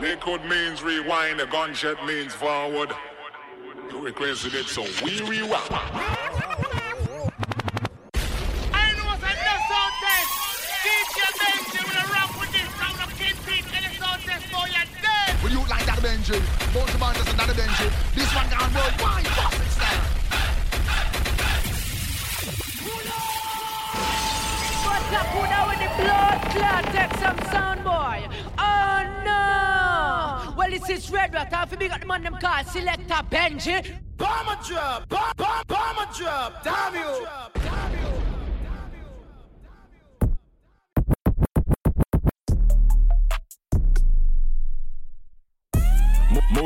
Liquid means rewind, a gunshot means forward. You requested it, so we rewind. I know what's a no sound test. DJ Benji with a rap with this round of King Pete and the sound test boy, you're dead. Will you like that Benji? Bones of Banders and that Benji. This one gone worldwide. Fucking style. What's up, who now with the blood clot? Take some sound, boy. This is Red Rat. Half of me got the man them called Selector Benji. Bomber drop. Bomb, bomb, bomber drop. Damn you.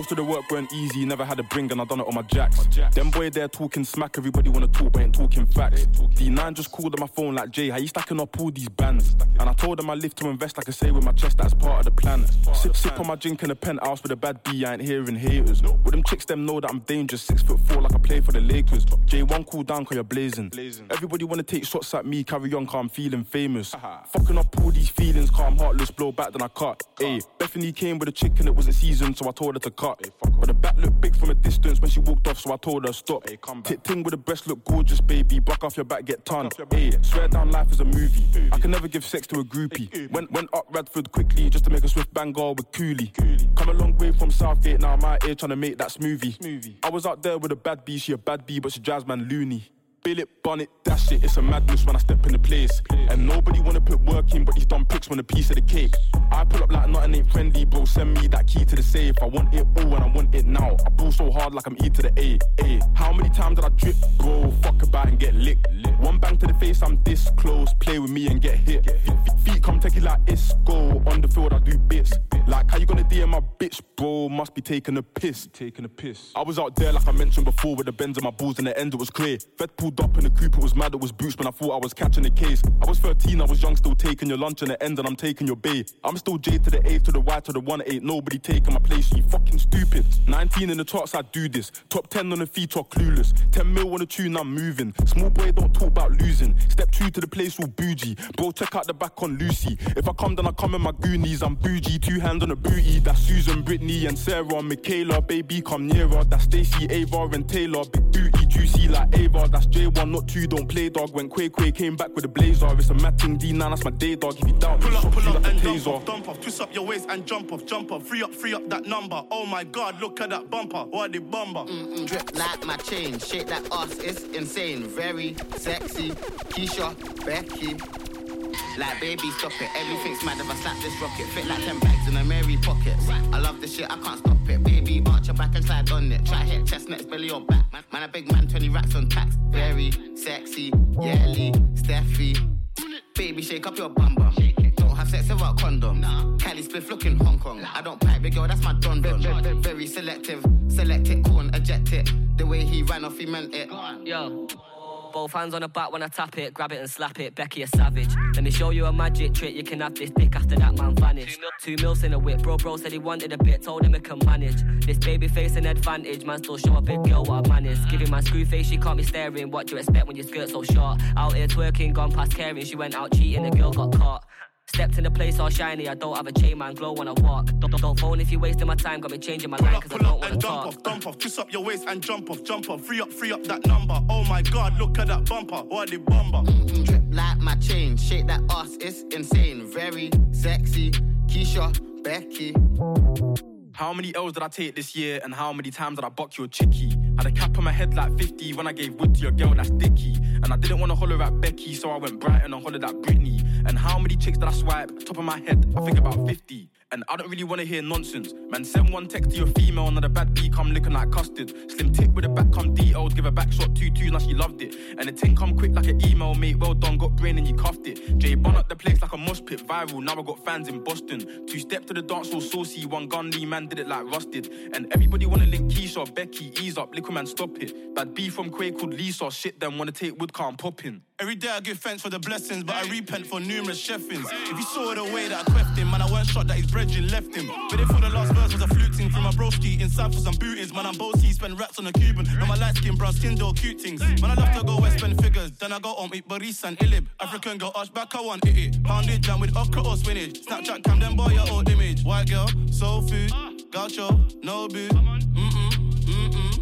Most of the work went easy, never had a bring, and I done it on my jacks. Them boy there talking smack, everybody wanna talk, but ain't talking facts. D9 just called on my phone like Jay, how you stacking up all these bands? And I told them I live to invest, I can say with my chest that's part of the plan. Sip, sip on my drink in a penthouse with a bad B, I ain't hearing haters. With them chicks, them know that I'm dangerous, six foot four like I play for the Lakers. J1 cool down cause you're blazing. Everybody wanna take shots at me, carry on cause I'm feeling famous. Fucking up all these feelings, cause I'm heartless, blow back then I cut. Ayy, Bethany came with a chick and it wasn't seasoned, so I told her to cut. But the back looked big from a distance when she walked off, so I told her stop. Tit ting with the breast look gorgeous, baby. Buck off your back, get ton. Ayy, swear down life is a movie. I can never give sex to a groupie. Went went up Radford quickly just to make a swift bang girl with Cooley. Come a long way from Southgate, now I'm out here trying to make that smoothie. I was out there with a bad B, she a bad B, but she drives man loony. Bill it, bun it, dash it. It's a madness when I step in the place. And nobody wanna put work in, but these dumb pics want a piece of the cake. I pull up like nothing ain't friendly, bro. Send me that key to the safe. I want it all and I want it now. I pull so hard like I'm E to the A. A. How many times did I drip, bro? Fuck about and get licked. One bang to the face, I'm this close. Play with me and get hit. Feet come take it like Isco. On the field, I do bits. Like how you gonna DM my bitch, bro? Must be taking a piss. Taking a piss. I was out there like I mentioned before with the bends on my balls and the end it was clear. Fed pulled up in the coupe, it was mad, it was boots, but I thought I was catching the case. I was 13, I was young, still taking your lunch and the end, and I'm taking your bay. I'm still J to the A to the Y to the one, ain't nobody taking my place. You fucking stupid. 19 in the charts, I do this. Top 10 on the feet, are clueless. 10 mil on the tune, I'm moving. Small boy, don't talk about losing. Step two to the place, all bougie. Bro, check out the back on Lucy. If I come, then I come in my goonies. I'm bougie, two hands on the booty. That's Susan, Brittany, and Sarah. Michaela, baby, come nearer. That's Stacy, Ava, and Taylor. Big booty, juicy like Ava. That's J1, not two, don't play dog. When Quay Quay came back with a blazer. It's a matting D9, that's my day dog. If you doubt Pull up, pull up like and a dump off, dump off. Twist up your waist and jump off, jump off. Free up, free up that number. Oh my god, look at that bumper. What the bumper? Drip like my chain, shake that ass, it's insane. Very sexy, Keisha, Becky. Like baby, stop it. Everything's mad if I slap this rocket. Fit like 10 bags in a Mary pockets. I love this shit, I can't stop it. Baby, arch your back and slide on it. Try hit chestnuts, belly or back. Man, a big man, 20 racks on tax. Very sexy, Yelly, Steffi. Baby, shake up your bum bum. Don't have sex without condom. Cali spliff looking Hong Kong. I don't pipe big girl, that's my don don. Very selective, select it, corn, eject it. The way he ran off, he meant it. Yo. Both hands on the back when I tap it, grab it and slap it. Becky a savage. Let me show you a magic trick. You can have this dick after that man vanished. Two mils in a whip, bro. Bro said he wanted a bit, told him he can manage. This baby face an advantage, man. Still show a big girl what I manage. Giving my screw face, she caught me staring. What do you expect when your skirt so short? Out here twerking, gone past caring. She went out cheating, the girl got caught. Stepped in the place all shiny. I don't have a chain, man. Glow when I walk. Don't, don't phone if you're wasting my time. Got me changing my Pull line up, cause I don't up wanna and jump talk. off, dump off. Twist up your waist and jump off, jump off. Free up, free up that number. Oh my god, look at that bumper. What the bumper? Mm-hmm. Drip like my chain, shake that ass, it's insane. Very sexy, Keisha, Becky. How many L's did I take this year and how many times did I buck your chickie? Had a cap on my head like 50 when I gave wood to your girl, that's Dicky. And I didn't want to holler at Becky, so I went Brighton and hollered at Britney. And how many chicks did I swipe? Top of my head, I think about 50. And I don't really wanna hear nonsense. Man, send one text to your female, another bad B come looking like custard. Slim tip with a back come detailed, give a back shot 2 2, now she loved it. And the ting come quick like an email, mate. Well done, got brain and you cuffed it. Jay Bun up the place like a mosh pit, viral. Now I got fans in Boston. Two step to the dance all saucy, one gun Lee man did it like rusted. And everybody wanna link Keisha, Becky, ease up, liquid man stop it. Bad B from Quay called Lisa, shit them wanna take wood car and pop in. Every day I give thanks for the blessings, but I repent for numerous chefings. If you saw the way that I queft him, man, I weren't shot that his brethren left him. But they thought the last verse was a fluting from my broski inside for some bootings. Man, I'm bossy, spend rats on a Cuban. Now my light skin, brown skin, door cute things. Man, I love to go west, spend figures. Then I go on, eat Baris and Ilib. African girl, arch back, I want it. it. Pounded jam with okra or spinach. Snapchat cam, them boy, your old image. White girl, soul food, gaucho, no boo. Mm-mm, mm-mm. Mm-mm.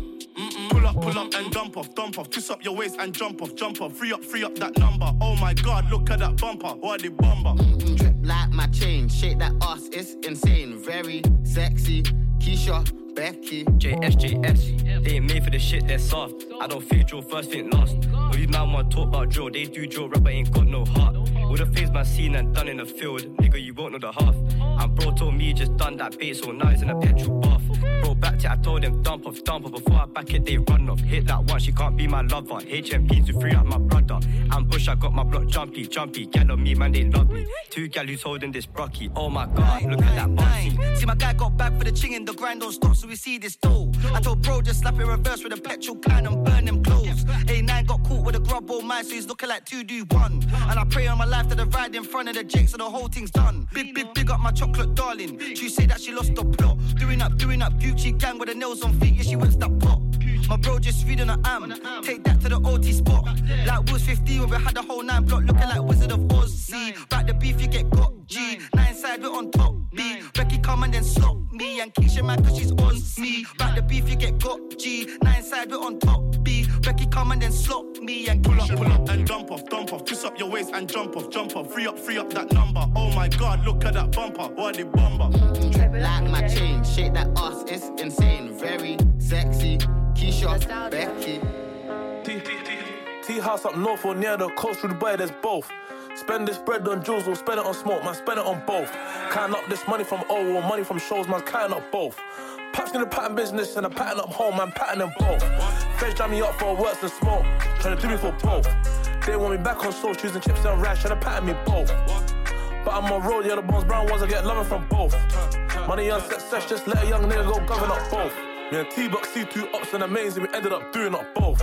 Pull up, pull up and dump off, dump off. Twist up your waist and jump off, jump off. Free up, free up that number. Oh my god, look at that bumper. What the bomber? Drip like my chain, shake that ass, it's insane. Very sexy, Keisha, Becky. JSJS, they ain't made for the shit, they're soft. I don't think drill first, think last. All these man want talk about drill, they do drill, rap, but ain't got no heart. All the things man seen and done in the field, nigga, you won't know the half. And bro told me just done that bait, so now he's in a petrol bath. Bro, back to I told them dump off, dump off. Before I back it, they run off. Hit that one, she can't be my lover. HMP to free up my brother. And push, I got my block jumpy, jumpy. Gal on me, man, they love me. Two gal who's holding this brocky. Oh my god, look at that bossy. See, my guy got back for the ching and the grind don't stop, so we see this dough. I told bro, just slap it reverse with a petrol can and burn them clothes. A9 got caught with a grub all mine, so he's looking like 2D1. And I pray on my life that I ride in front of the Jake, so the whole thing's done. Big, big, big up my chocolate darling. She say that she lost the plot. Doing up, doing up, Gucci gang with the nails on feet, yeah, she wants that pop. My bro just reading an am. Take that to the OT spot. Like was 50 when we had the whole nine block looking like Wizard of Oz. See, back the beef, you get got G. Nine side, we're on top B. Becky come and then slot me. And Keisha mad cause she's on me. Back the beef, you get got G. Nine side, we're on top B. Becky come and then slop me. And Pull up, pull up and jump off, dump off. Twist up your waist and jump off, jump off. Free up, free up that number. Oh my god, look at that bumper. What the bomber? Drip like my chain, shake that ass, it's insane. Very sexy, Keisha, Becky. T, T, T, T house up north or near the coast through Dubai, there's both. Spend this bread on jewels or spend it on smoke, man, spend it on both. Count up this money from O or money from shows, man, count up both. Paps in the pattern business and a pattern up home, man, pattern them both. Feds jam me up for worse than smoke, trying to do me for both. They want me back on soul, choosing chips and rash, trying to pattern me both. But I'm on road, yeah, the bones brown ones, I get loving from both. Money on success, just let a young nigga go govern up both. Me and T-Box see two ups and amazing, we ended up doing up both.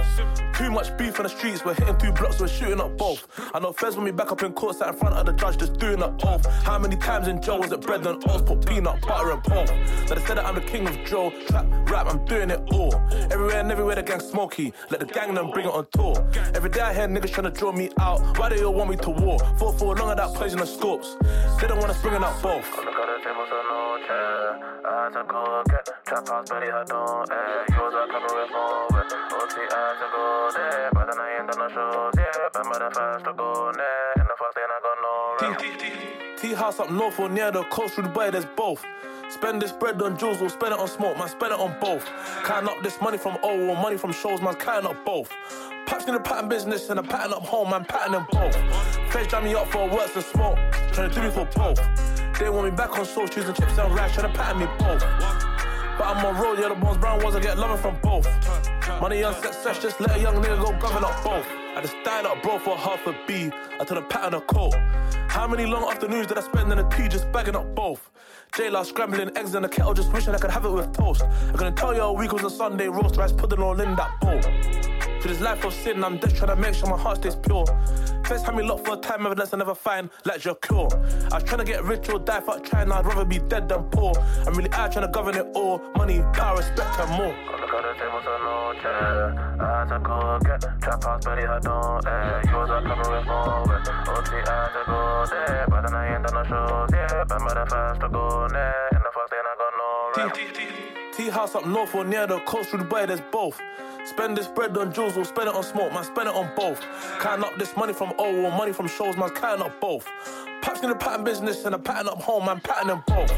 Too much beef on the streets, we're hitting two blocks, we're shooting up both. I know Fez want me back up in court, sat in front of the judge, just doing up both. How many times in jail was it bread and oats, put peanut butter and pork? Now they said that I'm the king of Joe, trap, rap, I'm doing it all. Everywhere and everywhere the gang smoky, let the gang them bring it on tour. Every day I hear niggas trying to draw me out, why do they all want me to war? Fought for long of that poison scopes, they don't wanna us bringing up both. I to go get trap house, belly her don't eh. Yours are cover with more wet. OT I to go there, but then I ain't done no shows yet. Remember the first to go there, and the first day I got no rep. T house up north or near the coast through Dubai, there's both. Spend this bread on jewels or spend it on smoke, man, spend it on both. Count up this money from O or money from shows, man, count up both. Paps in the pattern business and a pattern up home, man, pattern them both. Feds jam me up for worse than smoke, trying to do me for both. They want me back on soul, choosing chips and rash, trying to pattern me both. But I'm on road, yeah, the bones brown ones, I get loving from both. Money on success, just let a young nigga go govern up both. I just died up, bro, for half a B. I told a pattern a coat. How many long afternoons did I spend in a tea just bagging up both? J-Law scrambling eggs in the kettle, just wishing I could have it with toast. I'm gonna tell you a week was a Sunday roast, rice pudding all in that bowl. To this life of sin, I'm just trying to make sure my heart stays pure. First time me locked for a time, evidence I never find, like your cure. I was trying to get rich or die, fuck trying, I'd rather be dead than poor. I'm really out trying to govern it all, money, power, respect, and more. I. I to go there, but then I ain't done no shows yet. Remember the first to go there, and the first day I got no rep. T house up north or near the coast through Dubai, there's both. Spend this bread on jewels or spend it on smoke, man, spend it on both. Count up this money from O or money from shows, man, count up both. Paps in the pattern business and a pattern up home, man, pattern them both.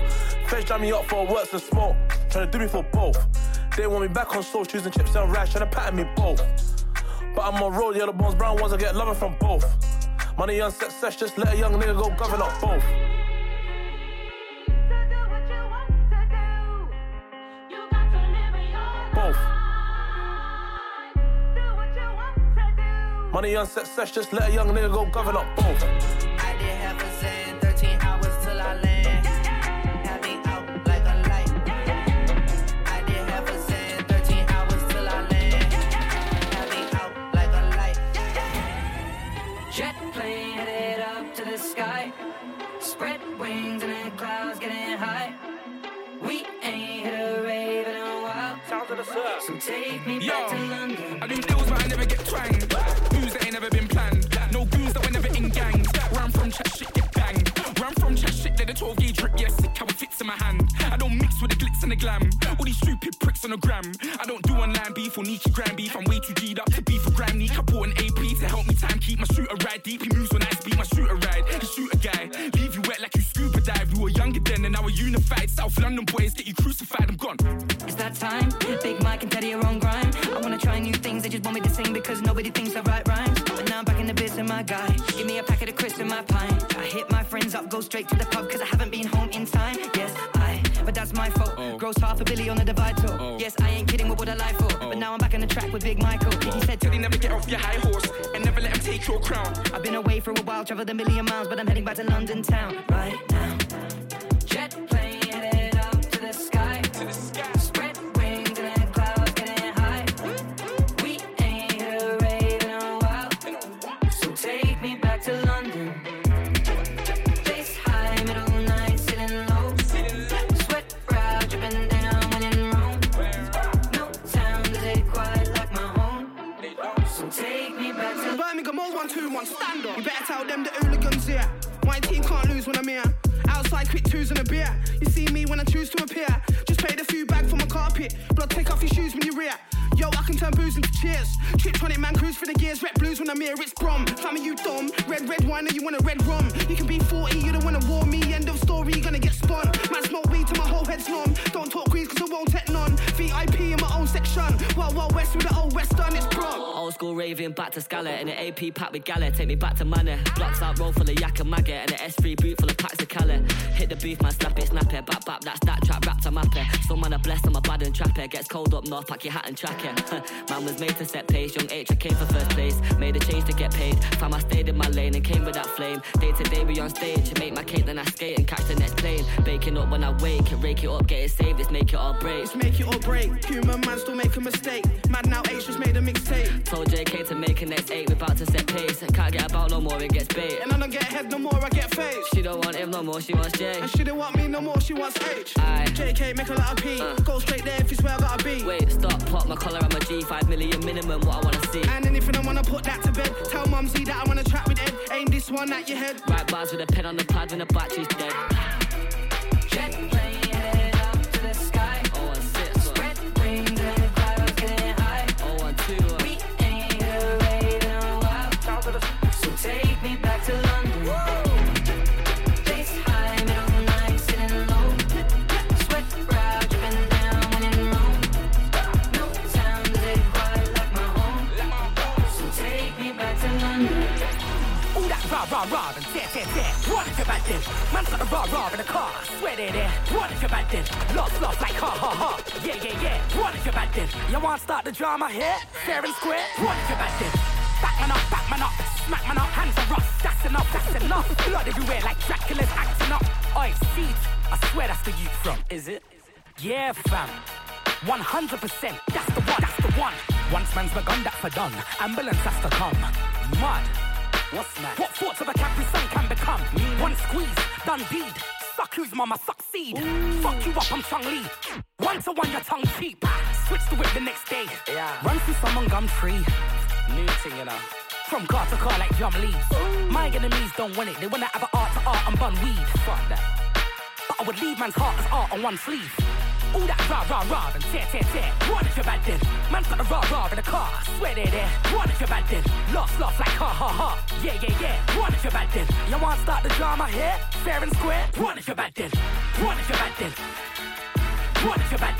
Feds jam me up for worse than smoke, trying to do me for both. They want me back on soul, choosing chips and rash, trying to pattern me both. But I'm on road, yeah, the bones brown ones, I get loving from both. Money on success, just let a young nigga go govern up both. Both. Money on success, just let a young nigga go govern up both. So take me Yo, back to London. I do deals, but I never get twanged. Moves that ain't never been planned. No goons that were never in gangs. Where I'm from, chat shit get banged. Where I'm from, chat shit, let the 12 gauge drip. Yeah, sick how it fits in my hand. I don't mix with the glitz and the glam. All these stupid pricks on the gram. I don't do online beef or Nietzsche gram beef. I'm way too G'd up to beef for gram. Neek. I bought an AP to help me time keep my shooter ride deep. He moves when I speed my shooter ride. He shoot a guy, leave you wet like dive. We were younger then and now we're unified. South London boys get you crucified. I'm gone. It's that time. Big Mike and Teddy are on grime. I wanna try new things, they just want me to sing because nobody thinks I write rhymes. But now I'm back in the biz and my guy. Give me a packet of crisps and my pint. I hit my friends up, go straight to the pub because I haven't been home in time. Yes, I, but that's my fault. Oh. Gross half a billy on the divide tour. Oh. Yes, I ain't kidding, what would I lie for? Oh. But now I'm back on the track with Big Michael. He said to Teddy, never get off your high horse crown. I've been away for a while, traveled a million miles, but I'm heading back to London town right now. Birmingham, Moles one two one, stand up. You better tell them the hooligans here. My team can't lose when I'm here. Outside, quick twos and a beer. You see me when I choose to appear. Just paid a few bag for my carpet. Blood, take off your shoes when you react. Yo, I can turn booze into cheers. Tiptronic man cruise for the gears. Red blues when I'm here, it's Brum. Family, you dumb. Red, red wine, and you want a red rum. You can be 40, you don't wanna war me. End of story, you gonna get spun. Man, smoke weed till my whole head's numb. Don't talk grease, cause I won't take none. VIP in my own section. Wild, wild west with the old western, it's Brum. Old school raving back to Scala in an AP pack with Gala. Take me back to Manor. Blocks out roll full of yak and maggot and an S3 boot full of packs of Cali. Hit the booth, man, slap it, snap it. Bap, bap, that's that trap, wrapped a map it. Some man are blessed, I'm a bad and trap it. Gets cold up north, pack your hat and track it. man was made to set pace. Young H, I came for first place. Made a change to get paid. Fam, I stayed in my lane and came with that flame. Day to day, we on stage. Make my cake, then I skate and catch the next plane. Baking up when I wake, rake it up, get it saved. It's make it all break. It's make it or break. Human man still make a mistake. Mad now H just made a mixtape. Told JK to make a next eight, we about to set pace. Can't get about no more, it gets bait. And I don't get ahead no more, I get face. She don't want him no more, she wants J. And she don't want me no more, she wants H. Aye. JK make a lot of P. Uh. Go straight there if it's where I gotta be. Wait, stop, pop my collar, I'm a G, 5 million minimum, what I wanna see. And anything I wanna put that to bed. Tell mumsy that I wanna trap with Ed. Aim this one at your head. Right bars with a pen on the pad when the battery's dead. Rah rah in the car. Sweat they there. What if you're bad then? Lost lost like ha ha ha. Yeah yeah yeah. What if you're bad then? You want to start the drama here? Fair and square. What if you're bad then? Back man up, back man up, smack man up, hands are rough. That's enough, that's enough. Blood everywhere like Dracula's acting up. Oi, siege. I swear that's the youth from. Is it? Yeah, fam. 100%, that's the one, that's the one. Once man's begun, that's for done. Ambulance has to come. Mud. What's that? What thoughts of a Capri Sun can become? One squeeze, done deed. Suck whose mama succeed. Fuck you up, I'm Chun-Li. One to one, your tongue cheap. Switch the whip the next day. Yeah. Run through someone gum free. New thing, you know. From car to car like drum leaves. My enemies don't want it. They wanna have an art to art and bun weed. Fuck that. But I would leave man's heart as art on one sleeve. All that rah rah rah and tear tear tear. What if you're bad then? Man's got a rah rah in the car. Swear they're there. You're bad then? Lost lost like ha ha ha. Yeah yeah yeah. What if you're bad then? You want to start the drama here? Fair and square. What if you're bad then? What if you're bad then? What if you're bad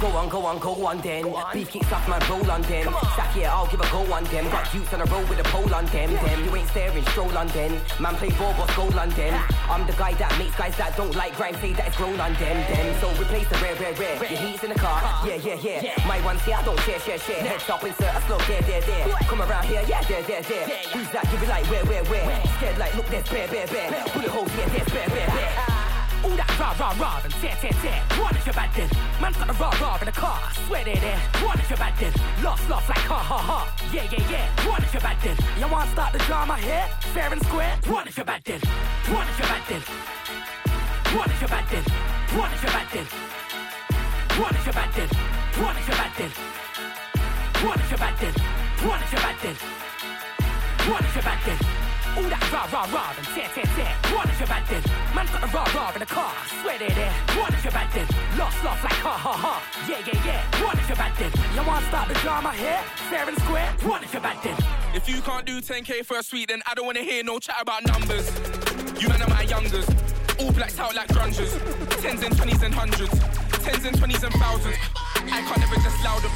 Go on, go on, go on then. Beef kicks off, man, roll on them. Stack yeah, I'll give a go on them. Got youths on a roll with a pole on them. Them, you ain't staring, stroll on them. Man, play ball, boss, goal on them. I'm the guy that makes guys that don't like grime say that it's grown on them. Them, so replace the rare, rare, rare. Your heat's in the car, yeah, yeah, yeah. My one's here, I don't share, share, share. Head stop, insert a slow, there, there, there. Come around here, yeah, there, there, there. Who's that? You be like, where, where, where? Scared like, look, there's bear, bear, bear. Bullet holes, yeah, there's bear, bear, bear. Rah rah rah and tear tear tear. You're bad then? Man's got a rah rah in the car. Swear they're there. You're bad then? Laugh laugh like ha ha ha. Yeah yeah yeah. What if you're bad then? You want to start the drama here? Fair and square. What if you're bad then? What if you're bad then? What if you're bad then? What if you're bad then? What if you're bad then? What if you're bad then? What if you're bad then? What if you're bad then? What if you're bad then? All that rah rah rah and tear tear tear. What if you're bad then? Man's got a rah rah in the car. Swear they're there. What if you're bad then? Lost laugh like ha ha ha. Yeah yeah yeah. What if you're bad then? You want to start the drama here? Fair and square. What if you're bad then? If you can't do 10k for a suite, then I don't wanna hear no chat about numbers. You men are my youngers. All blacks out like grungers. Tens and twenties and hundreds. Tens and twenties and thousands. I can't ever just loud them.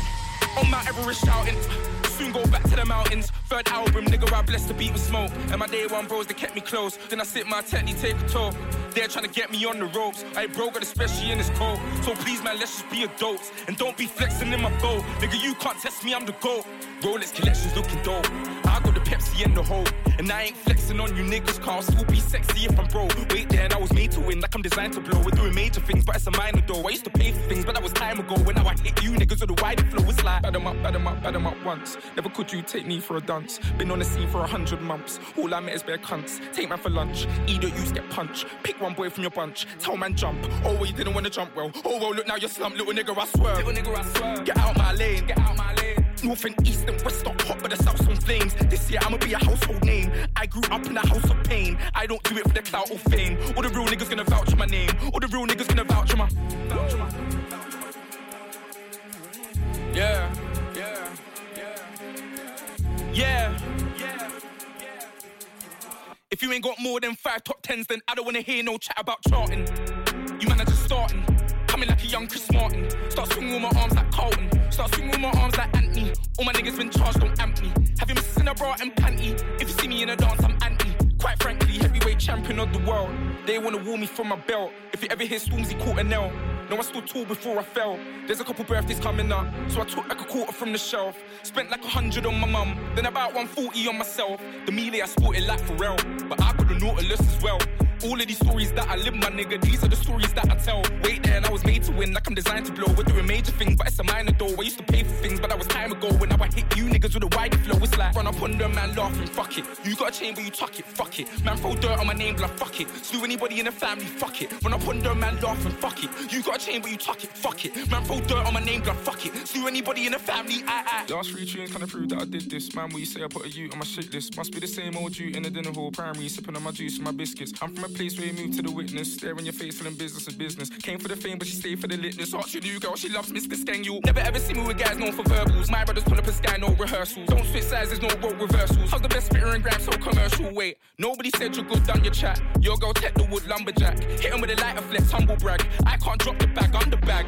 On Mount Everest shouting. Soon go back to the mountains. Third album, nigga, I blessed the beat with smoke. And my day one bros, they kept me close. Then I sit my technique, take a tour. They're trying to get me on the ropes. I bro got especially in this cold. So please, man, let's just be adults. And don't be flexing in my bowl. Nigga, you can't test me, I'm the GOAT. Rolex collections looking dope. I got the The hole. And I ain't flexing on you niggas, car still be sexy if I'm bro. Wait there, and I was made to win, like I'm designed to blow. We're doing major things, but it's a minor though. I used to pay for things, but that was time ago. When now I hit you niggas with a wider flow, it's like bad 'em up, bad 'em up, bad 'em up once. Never could you take me for a dance. Been on the scene for a hundred months. All I met is bare cunts. Take man for lunch, either you get punched. Pick one boy from your bunch, tell man jump. Oh, well, you didn't want to jump well. Oh, well, look now you're slumped, little nigga, I swear. Little nigga, I swear. Get out my lane, get out my lane. North and east and west are hot, but the south's on flames. This year I'ma be a household name. I grew up in a house of pain. I don't do it for the clout or fame. All the real niggas gonna vouch for my name. All the real niggas gonna vouch for my. Vouch for my. Yeah, yeah, yeah, yeah. If you ain't got more than five top tens, then I don't wanna hear no chat about charting. You man are just starting. Coming like a young Chris Martin. Start swinging with my arms like Carlton. Start swinging with my arms like Anthony. All my niggas been charged, don't amp me. Have you missing a bra and panty? If you see me in a dance, I'm anti. Quite frankly, heavyweight champion of the world. They wanna woo me from my belt. If you ever hear Stormzy caught a nail. No, I stood tall before I fell. There's a couple birthdays coming up, so I took like a quarter from the shelf. Spent like a hundred on my mum, then about 140 on myself. The Mille I sported like Pharrell, but I got the Nautilus as well. All of these stories that I live, my nigga, these are the stories that I tell. Wait there, and I was made to win, like I'm designed to blow. We're doing major things, but it's a minor though. I used to pay for things, but that was time ago. When now I hit you niggas with a wider flow, it's like run up on them, man, laughing, fuck it. You got a chain, but you tuck it, fuck it. Man, throw dirt on my name, blood, fuck it. Slew anybody in the family, fuck it. Run up on them, man, laughing, fuck it. You got a chain, but you tuck it, fuck it. Man, throw dirt on my name, blood, fuck it. Slew anybody in the family, I, I. Last three tunes kinda prove that I did this. Man, what you say I put a U on my shit list. Must be the same old you in the dinner hall, primary, sipping on my juice and my biscuits. I'm from a place where you move to the witness, stare in your face, feeling business and business. Came for the fame, but she stayed for the litness. Your new girl, she loves Mr. You never ever see me with guys known for verbals. My brothers pull up a sky, no rehearsals. Don't switch sides, there's no role reversals. How's the best spitter and gram so commercial? Wait, nobody said you're good, done your chat. Your girl tech the wood lumberjack. Hit him with a lighter flex, humble brag. I can't drop the bag, I'm the bag.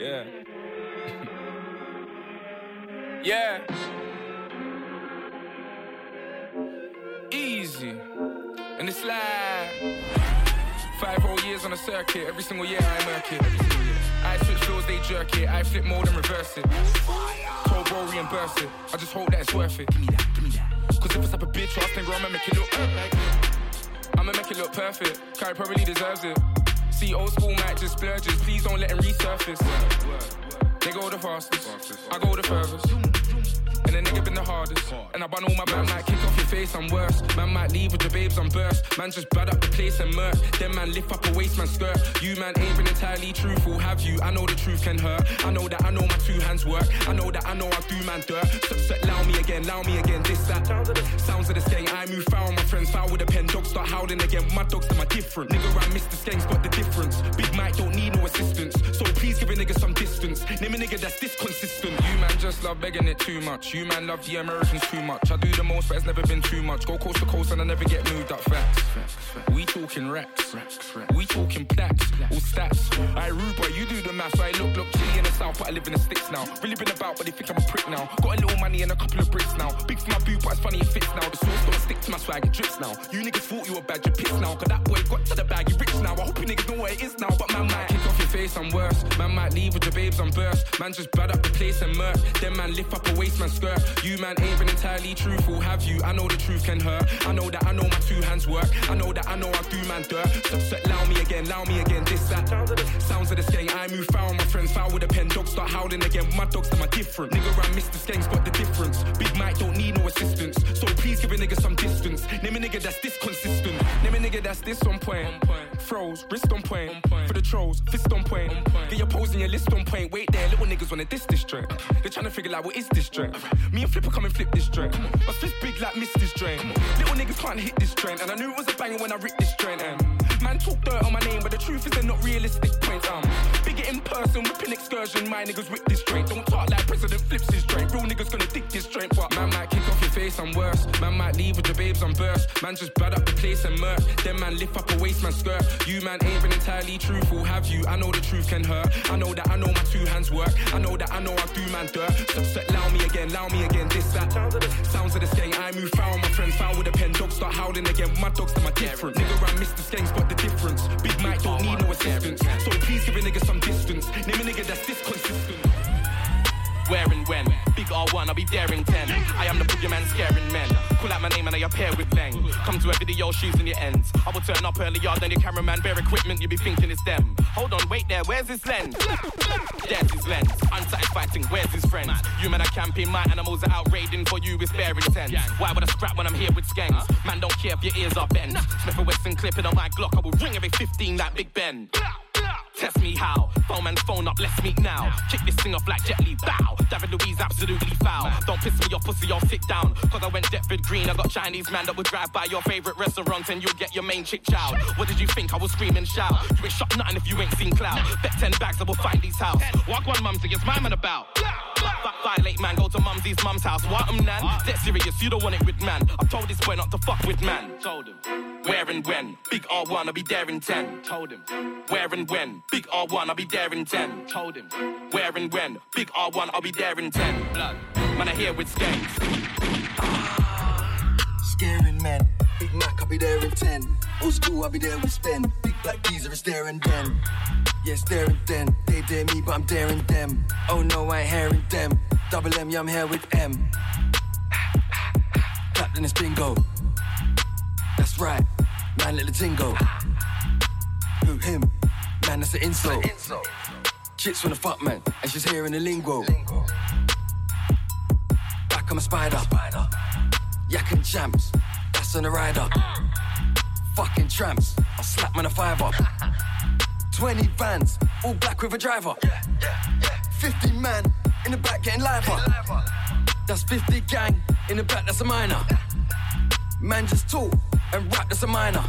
yeah. yeah. Easy. And it's like five whole years on a circuit. Every single year I murk it. I switch floors, they jerk it. I flip more than reverse it. Told bro reimburse it. I just hope that it's worth it. Give me that, give me that. Cause if it's up a bitch, then girl, I'ma make it look perfect. I'ma make it look perfect. Kai probably deserves it. See, old school might just splurges. Please don't let him resurface. They go the fastest. I go the furthest. Been the hardest. And I bun all my man might kick off your face, I'm worse. Man might leave with the babes, I'm burst. Man just bad up the place and murk. Then man lift up a waist, man skirt. You man ain't been entirely truthful, have you? I know the truth can hurt. I know that I know my two hands work. I know that I know I do man dirt. So, so, allow me again, allow me again. This, that. Sounds of the skeng. I move foul my friends, foul with a pen. Dogs start howling again. My dogs, them are different. Nigga, I miss the skeng, spot the difference. Big Mike don't need no assistance. So please give a nigga some distance. Name a nigga that's this consistent. You just love begging it too much. You man love the Americans too much. I do the most, but it's never been too much. Go coast to coast and I never get moved up facts. We talking racks. We talking plaques. All stats. I rude boy, you do the maths. I look, look, chilly in a south, but I live in the sticks now. Really been about, but they think I'm a prick now. Got a little money and a couple of bricks now. Big for my boot, but it's funny it fits now. The sauce don't stick to my swag, it drips now. You niggas thought you were bad, you pissed now. Cause that boy got to the bag, he rich now. I hope you niggas know what it is now, but man might kick off your face, I'm worse. Man might leave with your babes on burst. Man just bad up the place and murk. Then man lift up a waist man skirt. You man ain't been entirely truthful, have you? I know the truth can hurt. I know that I know my two hands work. I know that I know I do man dirt. So, so allow me again, allow me again. This that sounds of the skeng. I move foul, my friends foul with a pen. Dogs start howling again. My dogs them are different. Nigga I miss Mr. Skeng but the difference. Big Mike don't need no assistance. So please give a nigga some distance. Name a nigga that's this consistent. Name a nigga that's this on point. Froze, wrist on point. For the trolls, fist on point. Get your pose and your list on point. Wait there, little niggas wanna diss this joint. They're trying to figure out what is this joint. Me and Flipper come and flip this joint. My fist big like this joint. Little niggas can't hit this joint. And I knew it was a banger when I ripped this joint. And um. Man talk dirt on my name, but the truth is they're not realistic points. Um, bigger in person, whipping excursion. My niggas whip this joint. Don't talk like President flips his joint. Real niggas gonna dig this joint. But man might kick off your face, I'm worse. Man might leave with your babes on burst. Man just bad up the place and murk. Then man lift up a waist man skirt. You man ain't been entirely truthful, have you? I know the truth can hurt. I know that I know my two hands work. I know that I know I do man dirt. So, so allow me again, allow me again. This that sounds of the skeng. I move foul, my friends foul with a pen. Dogs start howling again. My dogs them are different. Nigga around Mr. Skeng spot the difference. Big Mike don't need no assistance. So please give a nigga some distance. Name a nigga that's this consistent. Where and when? Big R1, I'll be daring 10. I am the boogeyman scaring men. Call out my name and I appear with bang. Come to a video, shoes in your ends. I will turn up earlier than your cameraman, bare equipment, you be thinking it's them. Hold on, wait there, where's his lens? There's his lens. Unsatisfied thing, where's his friends? You men are camping, my animals are out raiding for you with bare intent. Why would I scrap when I'm here with skanks? Man, don't care if your ears are bent. Smith and Wesson clipping on my Glock, I will ring every 15 like Big Ben. Test me how. Phone man, phone up, let's meet now. Kick this thing off like Jet Li, bow. David Luiz, absolutely foul. Don't piss me off, pussy, I'll sit down. Cause I went Deptford Green, I got Chinese man that would drive by your favorite restaurant and you'll get your main chick chow. What did you think? I will scream and shout. You ain't shot nothing if you ain't seen cloud. Bet 10 bags, I will find these house. Walk one mumsy, it's my man about. Fuck violate man, go to mumsy's mum's house. What am nan? Dead serious, you don't want it with man. I told this boy not to fuck with man. Told him. Where and when? Big R1, I'll be there in 10. Told him. Where and when? Big R1, I'll be there in 10. Told him. Where and when? Big R1, I'll be there in 10. Blood. Man, I here with skanks. Scaring men. Big Mac, I'll be there in 10. Old school, I'll be there with Spin. Big black geezer is there and then. There and then. They dare me, but I'm daring them. Oh no, I ain't hearing them. Double M, yeah, I'm here with M. Clap, then bingo. That's right, man, let the. Who, him? Man, that's an insult. Chicks wanna fuck, man, and she's hearing the lingo. Back, I'm a spider. Yak and champs, that's on the rider. Fucking tramps, I'll slap man a five up. 20 vans, all black with a driver. 50 man in the back getting liver. That's 50 gang in the back, that's a minor. Man just talk and rap, that's a minor.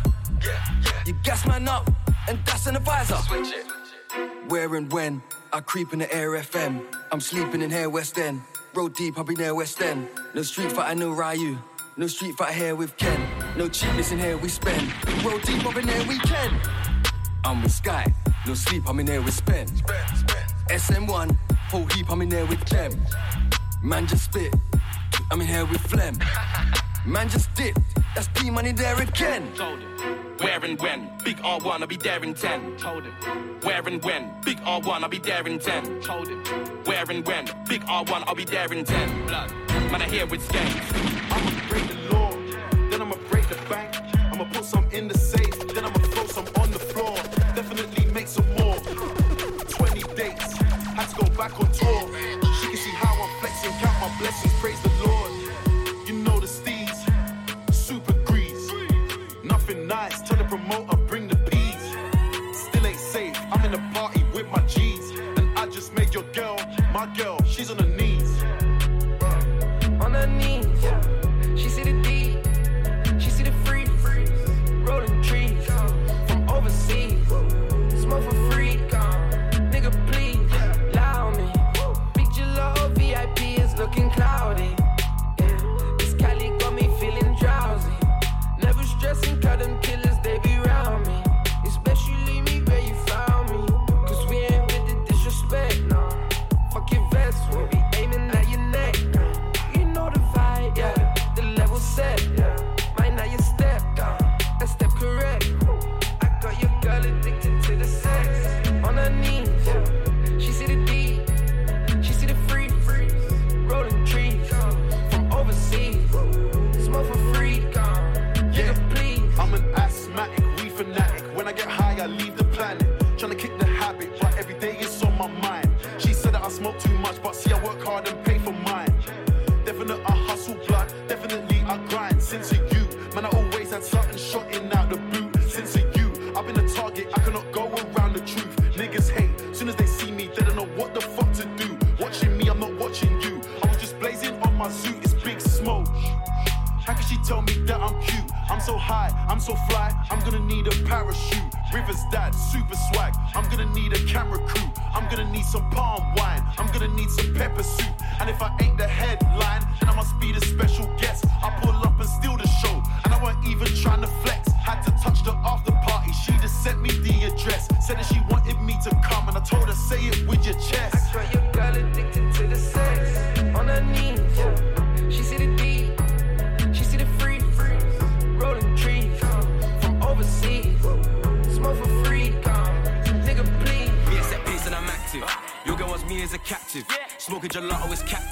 You gas man up and that's an advisor. Where and when I creep in the air FM. I'm sleeping in here West End. Road deep, I'll be there West End. No street fight, no Ryu. No street fight here with Ken. No cheapness in here we spend. Road deep, up in there we can. I'm with Sky. No sleep, I'm in there with Spend. SM1, whole heap, I'm in there with Clem. Man just spit. I'm in here with Flem. Man just dip. That's P money there again. Where and when? Big R1, I'll be there in 10. Told him. Where and when? Big R1, I'll be there in 10. Told him. Where and when? Big R1, I'll be there in 10. Blood. Man, I here with skanks. I'ma break the law, then I'ma break the bank. I'ma put some in the safe,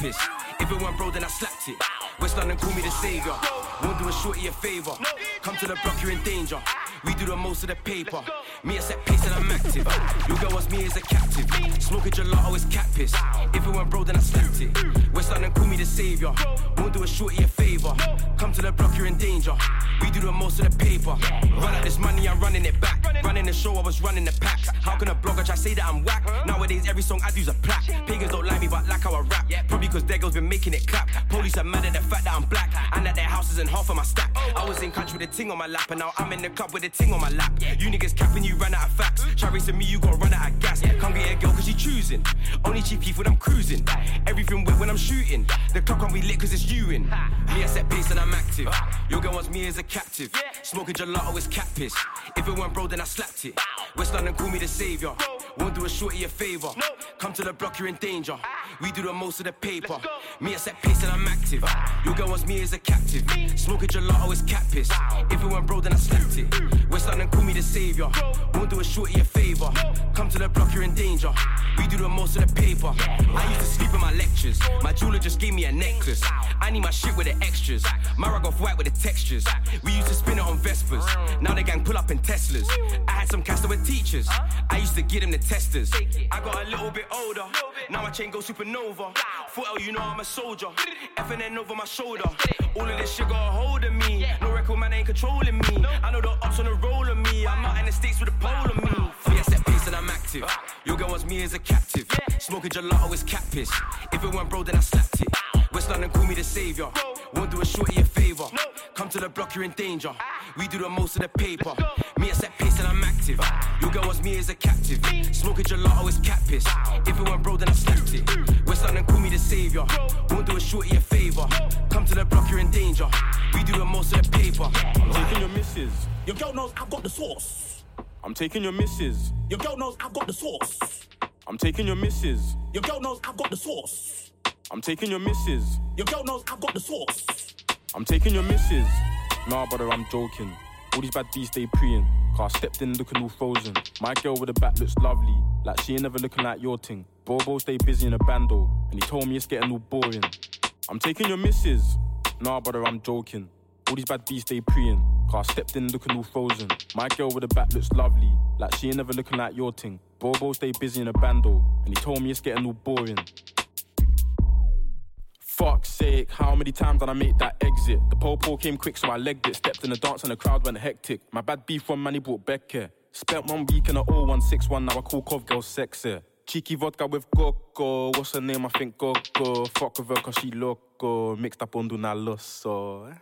If it went bro, then I slapped it. West London call me the savior. Won't do a shorty a favor. Come to the block, you're in danger. We do the most of the paper. Me a set pace and I'm active. Your girl wants me as a captive. Smoking gelato is cat piss. If it went bro, then I slapped it. West London call me the savior. Won't do a shorty a favor. Come to the block, you're in danger. We do the most of the paper. Run out this money, I'm running it back. Running the show, I was running the packs. How can a blogger try say that I'm whack? Nowadays, every song I do's a plaque. Pagans don't like me, but like how I rap. Probably cause their girls been making it clap. Police are mad at the fact that I'm black. And that their house isn't half of my stack. I was in country with a ting on my lap. And now I'm in the club with a ting on my lap. You niggas capping, you ran out of facts. Try racing me, you gon' run out of gas. Come get a girl cause she choosing. Only cheap people I'm cruising. Everything wet when I'm shooting. The clock on we lit cause it's you in. Me I set pace and I'm active. Your girl wants me as a captive. Smoking gelato is cat piss. If it weren't bro, then I slapped it. West London call me the savior. Won't do a shorty a favor. Come to the block, you're in danger. We do the most of the paper. Me I set pace and I'm active. Your girl wants me as a captive. Smoking gelato is cat piss. If it weren't bro, then I slapped it. West London call me the savior. Won't do a shorty a favor. Come to the block, you're in danger. We do the most of the paper. I used to sleep in my lectures. My jeweler just gave me a necklace. I need my shit with the extras. My rug off white with the textures. We used to spin it on Vespas. Now the gang pull up in Teslas. I had some that were teachers. I used to give them the testers. I got a little bit older. Now my chain goes supernova. Foot out, you know I'm a soldier. FNN over my shoulder. All of this shit got a hold of me. No record man ain't controlling me. I know the ops on the roll of me. I'm out in the states with a pole of me. Yeah, set pace and I'm active. Your girl wants me as a captive. Smoking gelato is cat piss. If it weren't bro, then I slapped it. West London call me the savior. Won't do a shorty a favor. Come to the block, you're in danger. We do the most of the paper. Me I set pace and I'm active. Your girl wants me as a captive. Smoking gelato is cat piss. If it weren't bro, then I slapped it. West London call me the savior. Won't do a shorty a favor. Come to the block, you're in danger. We do the most of the paper. I'm taking your missus. Your girl knows I've got the sauce. I'm taking your missus. Your girl knows I've got the sauce. I'm taking your missus. Your girl knows I've got the sauce. I'm taking your missus. Your girl knows I've got the sauce. I'm taking your missus. Nah, brother, I'm joking. All these bad bees stay preying. Cause I stepped in looking all frozen. My girl with the back looks lovely. Like she ain't never looking like your thing. Bobo stay busy in a bando. And he told me it's getting all boring. I'm taking your missus. Nah, brother, I'm joking. All these bad bees stay preying. Cause I stepped in looking all frozen. My girl with the back looks lovely. Like she ain't never looking like your thing. Bobo stay busy in a bando. And he told me it's getting all boring. Fuck's sake, how many times did I make that exit? The pole pole came quick, so I legged it. Stepped in the dance and the crowd went hectic. My bad beef from Manny brought Becker. Spent one week in a 0161, now I call Cov girl sexy. Cheeky vodka with Coco, what's her name? I think Coco. Fuck with her cause she loco. Mixed up on Duna Loso.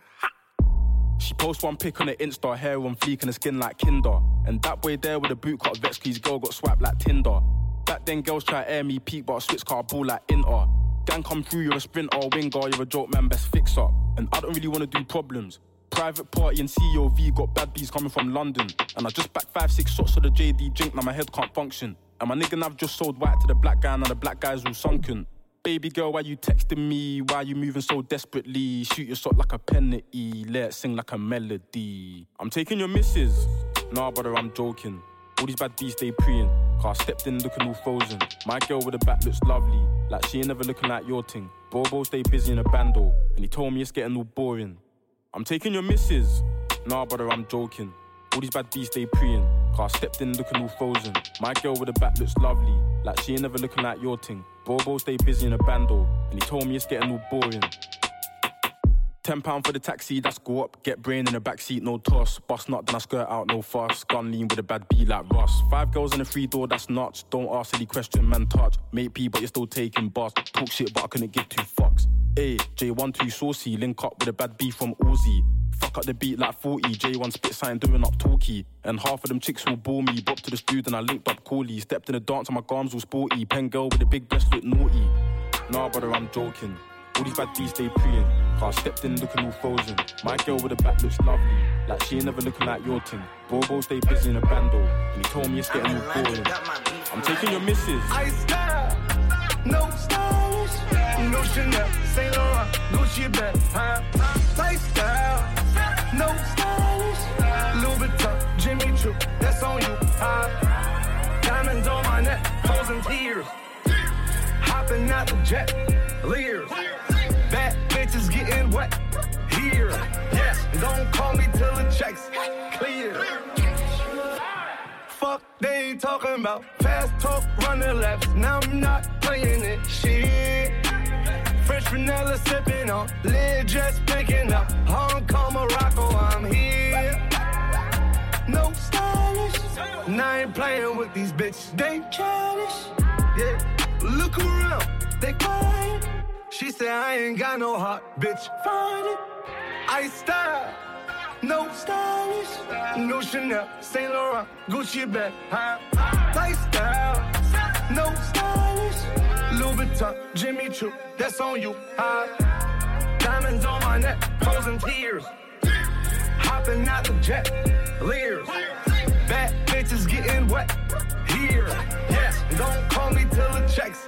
She post one pic on the Insta, hair on fleek and the skin like Kinder. And that boy there with the boot cut his girl got swiped like Tinder. Back then, girls try air me peak, but I switch car ball like Inter. Gang come through, you're a sprinter, winger, you're a joke man, best fix up. And I don't really wanna do problems. Private party and COV got bad bees coming from London. And I just backed five, six shots of the JD drink, now my head can't function. And my nigga Nav just sold white to the black guy, now the black guy's all sunken. Baby girl, why you texting me? Why you moving so desperately? Shoot your shot like a penalty, let it sing like a melody. I'm taking your misses. Nah, brother, I'm joking. All these bad bees stay preying. I stepped in looking all frozen. My girl with the back looks lovely. Like she ain't never looking like your thing. Bobo stay busy in a bando. And he told me it's getting all boring. I'm taking your missus. Nah, brother, I'm joking. All these bad bees stay preying. I stepped in looking all frozen. My girl with the back looks lovely. Like Like she ain't never looking like your ting. Bobo stay busy in a bando, and he told me it's getting all boring. Ten pound for the taxi, that's go up. Get brain in the back seat, no toss. Bust nut, then I skirt out, no fuss. Gun lean with a bad B like Ross. Five girls in a free door, that's nuts. Don't ask any question, man. Touch. Mate P, but you're still taking bars. Talk shit, but I couldn't give two fucks. A J1 too saucy, link up with a bad B from Aussie. Fuck up the beat like 40. J1 spit sign doing up talkie. And half of them chicks will bore me. Bop to the studio and I linked up Corley. Stepped in the dance and my gums all sporty. Pen girl with a big breast look naughty. Nah, brother, I'm joking. All these bad beats stay preying. Car stepped in looking all frozen. My girl with the back looks lovely. Like she ain't never looking like your ting. Bobo stay busy in a bando. And he told me it's getting all boring. I'm taking your misses. I style, no stylish, no Chanel, Saint Laurent, Gucci bag, huh? Lifestyle, no stylish, Louis Vuitton, Jimmy Choo, that's on you, huh? Diamonds on my neck, frozen tears, hopping out the jet, leers, bad bitches getting wet here, yes. Don't call me till the checks clear. Fuck they ain't talking about fast talk, running laps. Now I'm not playing it. Shit. French vanilla sipping on, lid just picking up. Hong Kong, Morocco, I'm here. No stylish. Now I ain't playing with these bitches. They childish. Yeah. Look around, quiet. She said I ain't got no heart, bitch. Find it. I style. No stylish, no Chanel, Saint Laurent, Gucci bag, huh? Lifestyle, no stylish, Louis Vuitton, Jimmy Choo, that's on you, huh? Diamonds on my neck, frozen tears, hopping out the jet, leers, bad bitches getting wet here, yes. Don't call me till the checks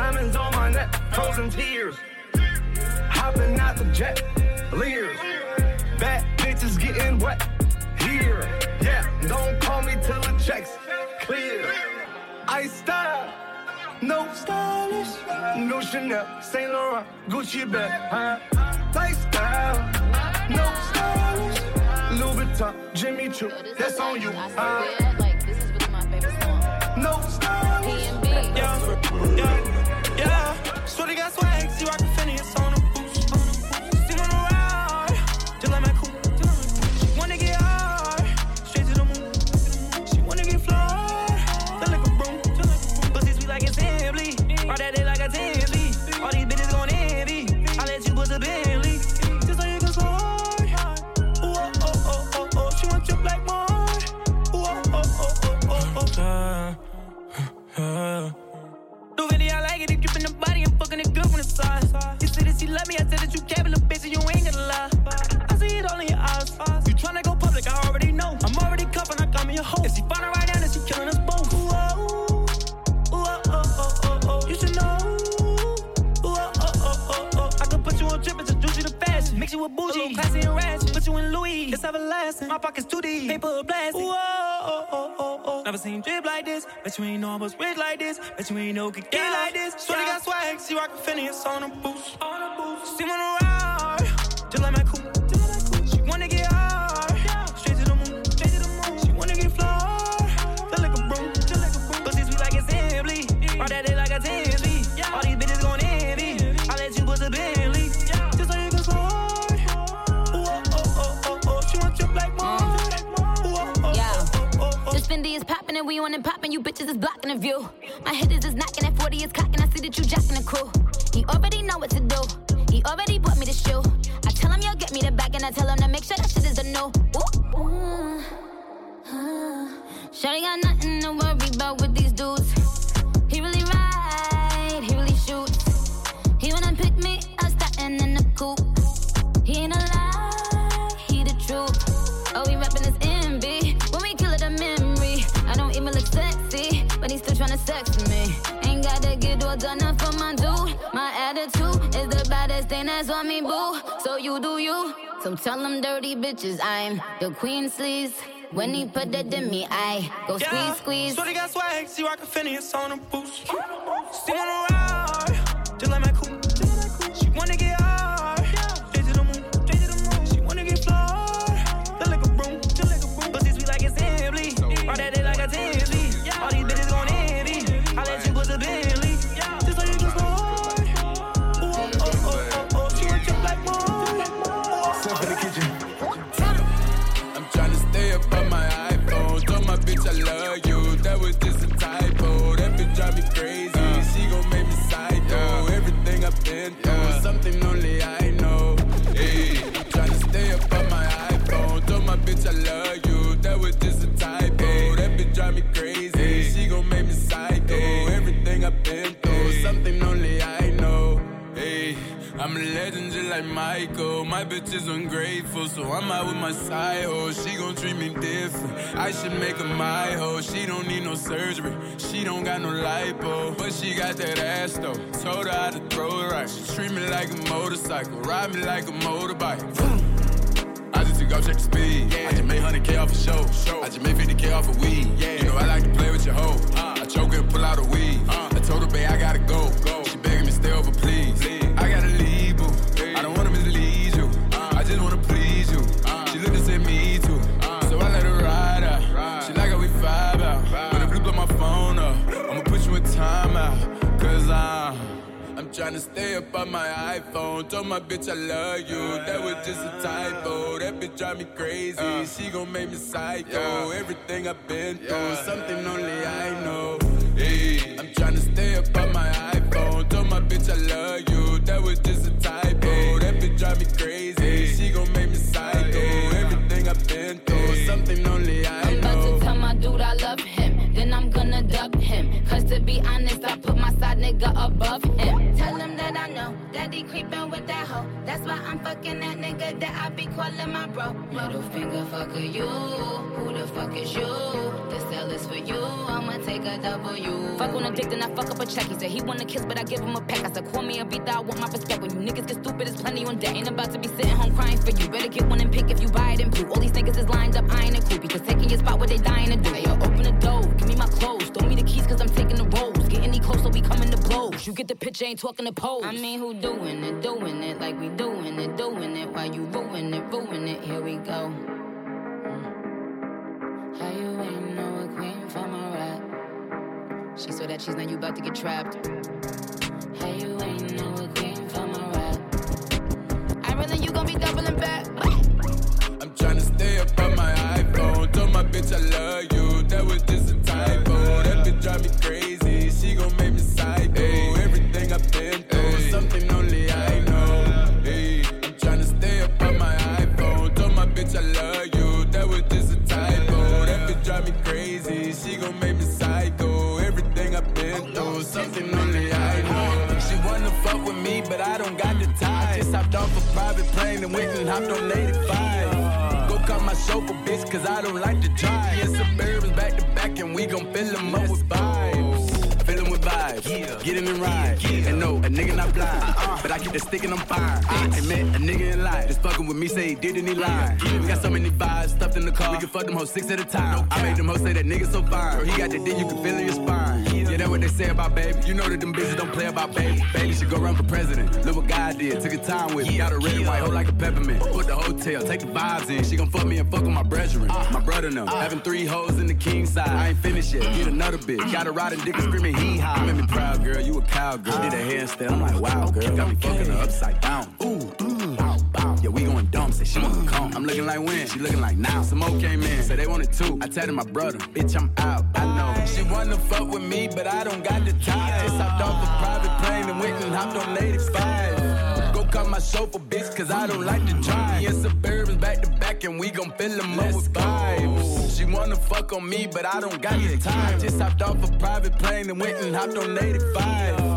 Diamonds on my neck, frozen tears, hopping out the jet, leers, bad bitches getting wet here, yeah. Don't call me till the checks clear. I style. No stylish, no Chanel, Saint Laurent, Gucci bag, huh? Lifestyle, no stylish, Louis Vuitton, Jimmy Choo, that's on you, huh? No stylish. Yeah, yeah, yeah. Shorty got swag, she rockin' Phineas on the boost. Sing on the ride, just like my cool. She wanna get hard, straight to the moon. She wanna get flawed, feel like a broom. Pussy sweet like it's simply, all that day like a Tinsley. All these bitches gon' envy, I let you bust a Bentley. Just so you can slide. Ooh, oh, oh, oh, oh, oh. She want you like mine. Ooh, oh, oh, oh, oh, oh, oh. Uh, New video, I like it. If you in the body, side. You said that she love me, I said that you care, but little bitch, and you ain't gonna lie. I see it all in your eyes. You tryna go public, I already know. I'm already cuffing, I got me a hoe. If she find her right now, then she killing us both. Ooh, oh, ooh, oh, oh, oh, oh, oh. You should know. Ooh, oh, oh, oh, oh, oh. I could put you on trip, introduce you to fashion. Mix you with bougie, oh, classy and ratchet. Put you in Louis, it's everlasting. My pockets too deep, paper blasting. Ooh, oh, oh, oh, oh, oh. Never seen drip this, but you ain't know I was rich like this. Bet you ain't know could get like this. Shorty got swag, she rockin' Phineas on the boost. On the boost. See on the ride, just like my cool. She wanna get hard, straight to the moon. Straight to the moon. She wanna get flawed, feel like a broom. Pussy sweet like it's simply, all that day like a Tinsley. All these bitches gon' envy, I let you bust a Bentley. Just so you can slide. Ooh, oh, oh, oh, oh. She want you like mine. Ooh, oh, oh, Yeah. This Fendi is popping and we on and You bitches is blocking the view. My hitters is knocking at 40 is cocking. I see that you jacking the crew. He already know what to do. He already bought me the shoe. I tell him you'll get me the bag and I tell him to make sure that shit is a no. Shawty got nothing to worry about with these dudes. He really ride, he really shoots. He wanna pick me up, starting in the coupe. Tryna sex me. Ain't gotta get done up for my dude. My attitude is the baddest thing that's on me, boo. So you do you. So tell them dirty bitches I'm the queen sleaze. When he put that in me, I go squeeze, squeeze. Shorty got swag, she rockin' Phineas on a boost. Still on the ride, just like my coupe. Something I'm a legend just like Michael. My bitch is ungrateful, so I'm out with my side hoe. She gon' treat me different. I should make her my hoe. She don't need no surgery. She don't got no lipo, but she got that ass though. Told her how to throw it right. She treat me like a motorcycle, ride me like a motorbike. I just took off, check the speed. I just made 100k off a show. I just made 50k off a weed. Yeah. You know I like to play with your hoe. I choke and pull out a weed. I told her, babe, I gotta go. She on my iPhone. Told my bitch I love you. That was just a typo. That bitch drive me crazy. Uh. She gon' make me psycho. Everything I've been through, something only I know. Hey, I'm tryna stay up on my iPhone. Told my bitch I love you. That was just a typo. That bitch drive me crazy. She gon' make me psycho. Everything I've been through, something only I know. I'm about to tell my dude I love him. Then I'm gonna dub him. Cause to be honest, I put my side nigga above him. Tell him that I know that he creepin' with that hoe. That's why I'm fucking that nigga that I be calling my bro. Middle finger fucker you. Who the fuck is you? This L is for you. I'ma take a W. Fuck on a dick, then I fuck up a check. He said he wanna kiss, but I give him a peck. I said, call me a beat, I want my respect. When you niggas get stupid, it's plenty on deck. Ain't about to be sitting home crying for you. Better get one and pick if you buy it in blue. All these niggas is lined up, I ain't a creepy. Cause taking your spot what they dying to do. Hey, yo, open the door, give me my clothes. Throw me the keys, cause I'm taking coming. You get the picture, ain't talking to pose. I mean, who doing it, doing it like we doing it, doing it. While you ruin it, ruin it, here we go. Mm. How you ain't know a queen from a rap? She saw that she's now you about to get trapped. How you ain't know a queen from a rap? I really you gon' be doubling back. I'm tryna stay up on my iPhone. Told my bitch I love you. That was just a typo. That bitch drive me crazy. She gon' make me psycho. Everything Been through, something only I know. Hey, I'm tryna stay up on my iPhone. Told my bitch I love you. That was just a typo. That bitch drive me crazy. She gon' make me psycho. Everything I've been through, something only I know. She wanna fuck with me, but I don't got the time. Just hopped off a private plane and went and hopped on 85. Go call my chauffeur, bitch, cause I don't like to drive. Yeah, Suburbans back to back, and we gon' fill them up with vibes. With get in and ride. And no, a nigga not blind, uh-uh. but I get the stick and I'm fine. I met a nigga in life. Just fucking with me, say he did and he lied. We got so many vibes stuffed in the car. We can fuck them hoes six at a time. I made them hoes say that nigga so fine. Girl, he got the dick you can feel in your spine. Yeah, that's what they say about baby. You know that them bitches don't play about baby. Baby should go run for president. Look what God did. Took a time with me. Got a red and white hoe like a peppermint. Put the hotel, take the vibes in. She gon' fuck me and fuck with my brethren. My brother them. Having three hoes in the king side. I ain't finished yet. Get another bitch. Got a riding dick and screaming hee haw. Proud, girl. You a cowgirl. Did a handstand. I'm like, wow, girl. Got me fucking her upside down. Ooh, bow, bow. That we going dumb. Say she wanna come. I'm looking like when? She looking like now. Some more came in, say they wanted two. I tell my brother, bitch, I'm out. I know. She wanna fuck with me, but I don't got the time. Just hopped off a private plane and went and hopped on 85. Go cut my chauffeur, bitch, cause I don't like to drive. Me and back to back, and we gon' fill them up with vibes. She wanna fuck on me, but I don't got the time. Just hopped off a private plane and went and hopped on 85.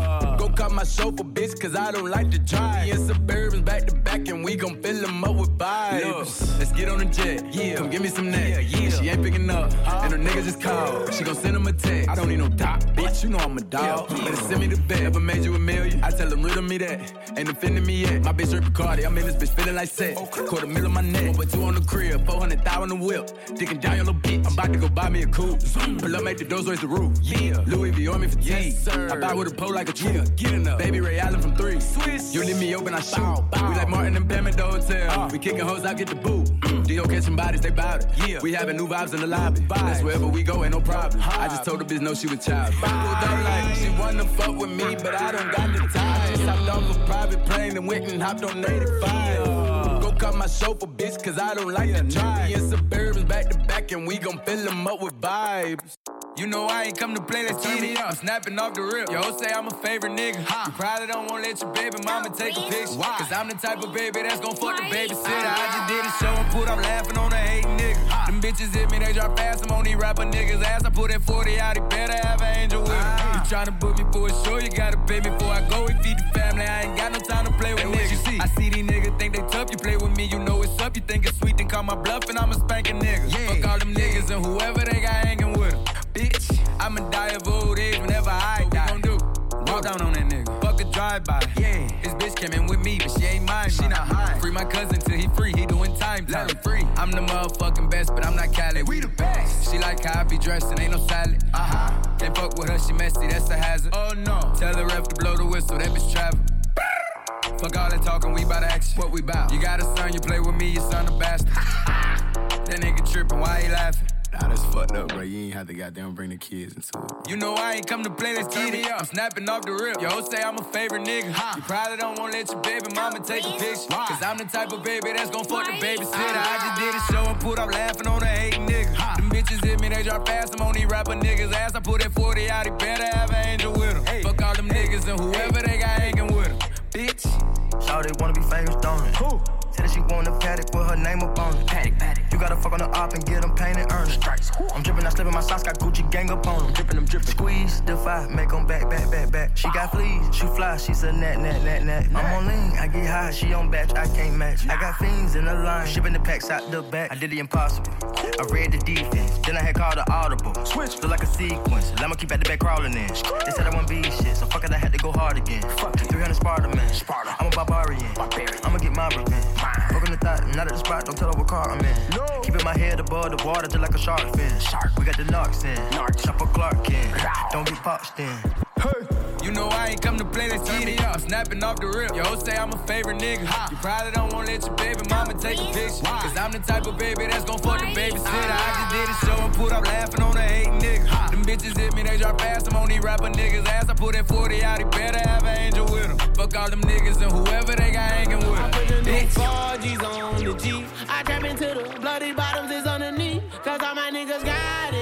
Cut my chauffeur, bitch, cause I don't like to drive. Me and Suburbans back to back, and we gon' fill them up with vibes. Let's get on the jet, yeah. Come give me some neck, yeah. She ain't picking up, and her niggas just called. She gon' send him a text. I don't need no dot, bitch, you know I'm a dog. Better send me the vet. Ever made you a million? I tell them, riddle me that. Ain't offending me yet. My bitch Rick Bacardi, I'm in this bitch feeling like sex. Quarter mil on my neck, but two on the crib, 400,000 on the whip. Digging down your little bitch. I'm about to go buy me a coupe. Pull up, make the doors raise the roof. Yeah. Louis V on me for 10. Yes, sir. I buy with a pole like a tree. Yeah, get enough. Baby Ray Allen from three. Swiss. You leave me open, I shoot. We like Martin and Pam at the hotel. We kicking hoes, I get the boot. D.O. catching bodies, they bout it. Yeah. We having new vibes in the lobby. That's wherever we go, ain't no problem. I just told the bitch no, she was child. Pulled up like she wanna fuck with me, but I don't got the time. Just hopped off a private plane and went and hopped on 85. Go cut my chauffeur, bitch, cause I don't like to drive. Me and Suburbans back to back, and we gon' fill them up with vibes. You know I ain't come to play, let's turn me up. I'm snapping off the rip. Yo, say I'm a favorite nigga. You probably don't wanna let your baby mama take a picture. Why? Cause I'm the type of baby that's gon' fuck the babysitter. I just did a ah. show and put up laughing on a hating nigga. Them bitches hit me, they drop fast. I'm on these rapper niggas' ass. I put that 40 out, he better have an angel with him. Ah. You tryna book me for a show, you gotta pay me before I go. and feed the family, I ain't got no time to play with niggas. You see? I see these niggas think they tough, you play with me, you know it's up. You think it's sweet, then call my bluff, and I'ma spank a spanking nigga. Fuck all them niggas and whoever they got hanging with them. Bitch, I'ma die of old age whenever I die. What we gon' do? Walk down on that nigga. Fuck a drive-by. Yeah. His bitch came in with me, but she ain't mine. She not high. Free my cousin till he free. He doing time. Let him free. I'm the motherfucking best, but I'm not Cali. We the best. She like how I be dressed and ain't no salad. Uh huh. Can't fuck with her, she messy. That's a hazard. Oh no. Tell the ref to blow the whistle. That bitch travel. Fuck all that talking, we bout action. What we bout? You got a son, you play with me, your son a bastard. that nigga tripping, why he laughing? Nah, that's fucked up, bro. You ain't have to goddamn bring the kids into it. You know I ain't come to play, let's get it. I'm snapping off the rip. Yo, say I'm a favorite nigga. You probably don't wanna let your baby mama take a picture. Cause I'm the type of baby that's gon' fuck the babysitter. I ah. just did a show and put up laughing on a hating nigga. Them bitches hit me, they drop fast. I'm on these rapper niggas' ass. I put that 40 out, he better have an angel with him. Fuck all them niggas and whoever they got hanging with him. Bitch. Shawty wanna be famous, don't it? Who? Said that she want a paddock with her name up on it. Paddock, paddock. You gotta fuck on the op and get them painted earned. Stripes. I'm dripping, I slip in my socks, got Gucci gang up on them. Drippin', I'm drippin'. Squeeze, defy, make them back, back, back, back. She got fleas, she fly, she's a nat, nat, nat, nat. I'm on lean, I get high, she on batch, I can't match. I got fiends in the line, shipping the packs out the back. I did the impossible. I read the defense, then I had called the audible. Switch, feel like a sequence. I'ma keep at the back crawling in. They said I won't be shit, so fuck it, I had to go hard again. Fuck it. 300 Sparta, man. Sparta. I'm a barbarian. barbarian. I'ma get my revenge. Broken the thought, not at the spot, don't tell her what car I'm in. No. Keeping my head above the water just like a shark fin. Shark. We got the narcs in. Narcs. Chopper Clark in. Don't get popped in. You know I ain't come to play, let's get it up. I'm snapping off the rip. Yo, say I'm a favorite nigga. You probably don't wanna let your baby mama take a picture. Cause I'm the type of baby that's gon' fuck the babysitter. I ah. just did a show and put up laughing on a hating nigga. Them bitches hit me, they drop fast. I'm on these rapper niggas' ass. I put that 40 out, he better have an angel with him. Fuck all them niggas and whoever they got hanging with. I put the new Bitch. 4G's on the G. I trap into the bloody bottoms is underneath. Cause all my niggas got it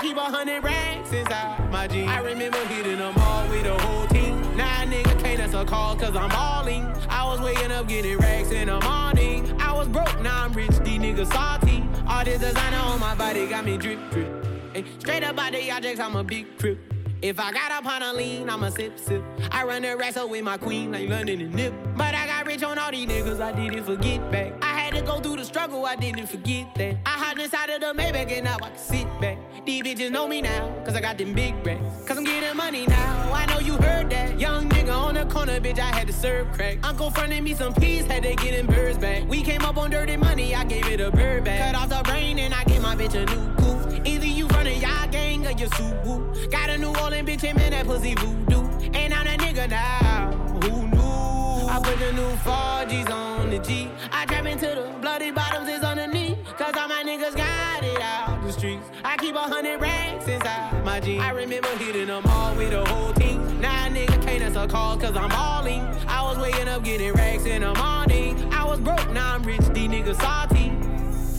keep a hundred racks inside my jeans. I remember hitting them all with the whole team. A nigga can't answer call cause I'm balling. I was waking up getting racks in the morning. I was broke, now I'm rich, these niggas salty. All this designer on my body got me drip drip. Ay, straight up out the objects, I'm a big crip. If I got up on a lean, I'ma sip sip. I run the wrestle with my queen like London and Nip. But I got rich on all these niggas, I didn't forget back. I had to go through the struggle, I didn't forget that. I hopped inside of the Maybach and now I can sit back. These bitches know me now, cause I got them big racks. Cause I'm getting money now, I know you heard that. Young nigga on the corner, bitch, I had to serve crack. Uncle fronted me some peas, had to get them birds back. We came up on dirty money, I gave it a bird back. Cut off the brain and I gave my bitch a new coupe. Either you running y'all gang or you Subaru. Got a New Orleans bitch, and man, that pussy voodoo. And I'm that nigga now, who knew? I put the new 4G's on the G. I trap into the bloody bottoms is underneath. Cause all my niggas got it out the streets. I keep a hundred racks inside my jeans. I remember hitting them all with the whole team. Now a nigga can't answer calls cause I'm balling. I was waking up getting racks in the morning. I was broke, now I'm rich, these niggas salty.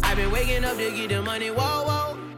i been waking up to get the money, whoa, whoa.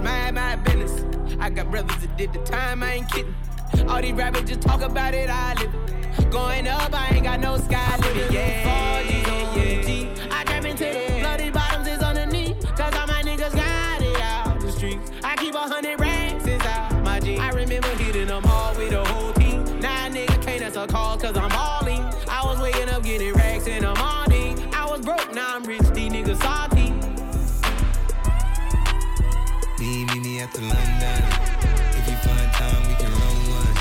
Just mind my business. I got brothers that did the time, I ain't kidding. All these rappers just talk about it, I live it. Going up, I ain't got no sky limit, yeah. yeah, the London. If you find time, we can run one.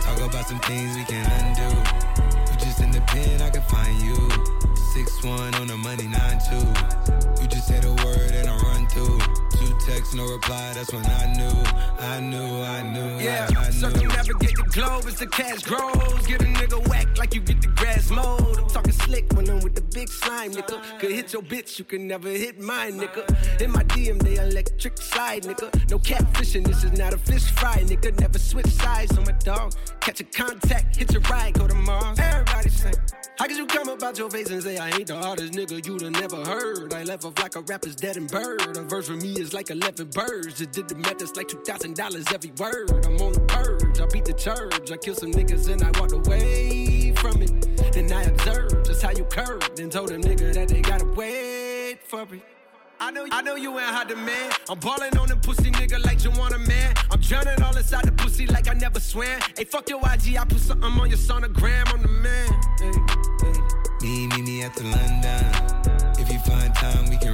Talk about some things we can undo. You just in the pen, I can find you. Six one oh, no reply. That's when I knew, I knew, I knew, Yeah, I, I knew. circumnavigate the globe as the cash grows. Get a nigga whack like you get the grass mowed. I'm talking slick when I'm with the big slime, nigga. Could hit your bitch, you can never hit mine, nigga. In my DM, they electric slide, nigga. No catfishing, this is not a fish fry, nigga. Never switch sides on my dog. Catch a contact, hit your ride, go to Mars. Everybody sing. How could you come about your face and say I ain't the hardest nigga you'd have never heard? I left off like a rapper's dead and bird. A verse for me is like 11 birds. Just did the math, it's like $2,000 every word. I'm on the purge, I beat the church. I kill some niggas and I walked away from it. Then I observed just how you curved and told a nigga that they gotta wait for me. I know, I know you ain't hot demand. I'm balling on the pussy nigga like you want a man. I'm drowning all inside the pussy like I never swam. Hey, fuck your IG, I put something on your sonogram. I'm the man. Hey, hey. Me, me, me at the London. If you find time, we can run one.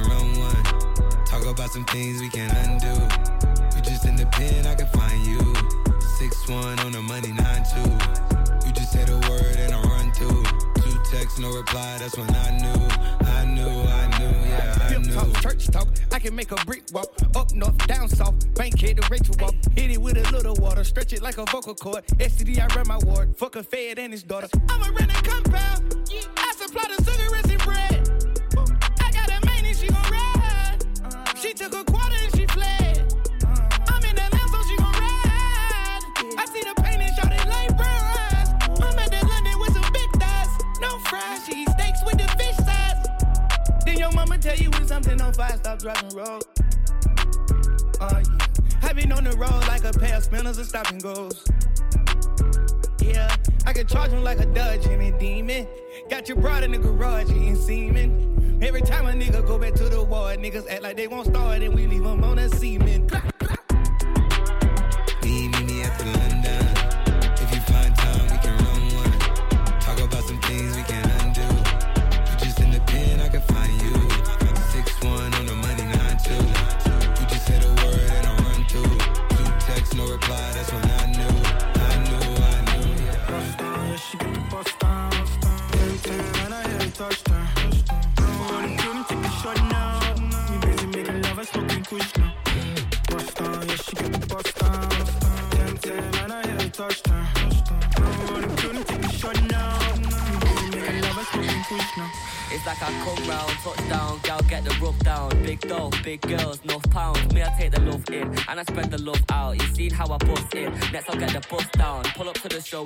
Talk about some things we can't undo. You just in the pen, I can find you. Six one on the money, nine two. You just say the word and I run through. Two texts, no reply. That's when I knew, I knew, I knew, yeah, I Pimp knew. talk, church talk. I can make a brick walk. Up north, down south. Bank head to Rachel walk. Hit it with a little water. Stretch it like a vocal cord. STD, I run my ward. Fuck a fed and his daughter. I'ma a rented compound. I supply the tell you when something on fire, stop driving road. Uh, yeah. I been on the road like a pair of spinners and stopping goes. Yeah, I can charge him like a Dodge and a demon. Got your broad in the garage eating semen. Every time a nigga go back to the ward, niggas act like they won't start and we leave them on a semen.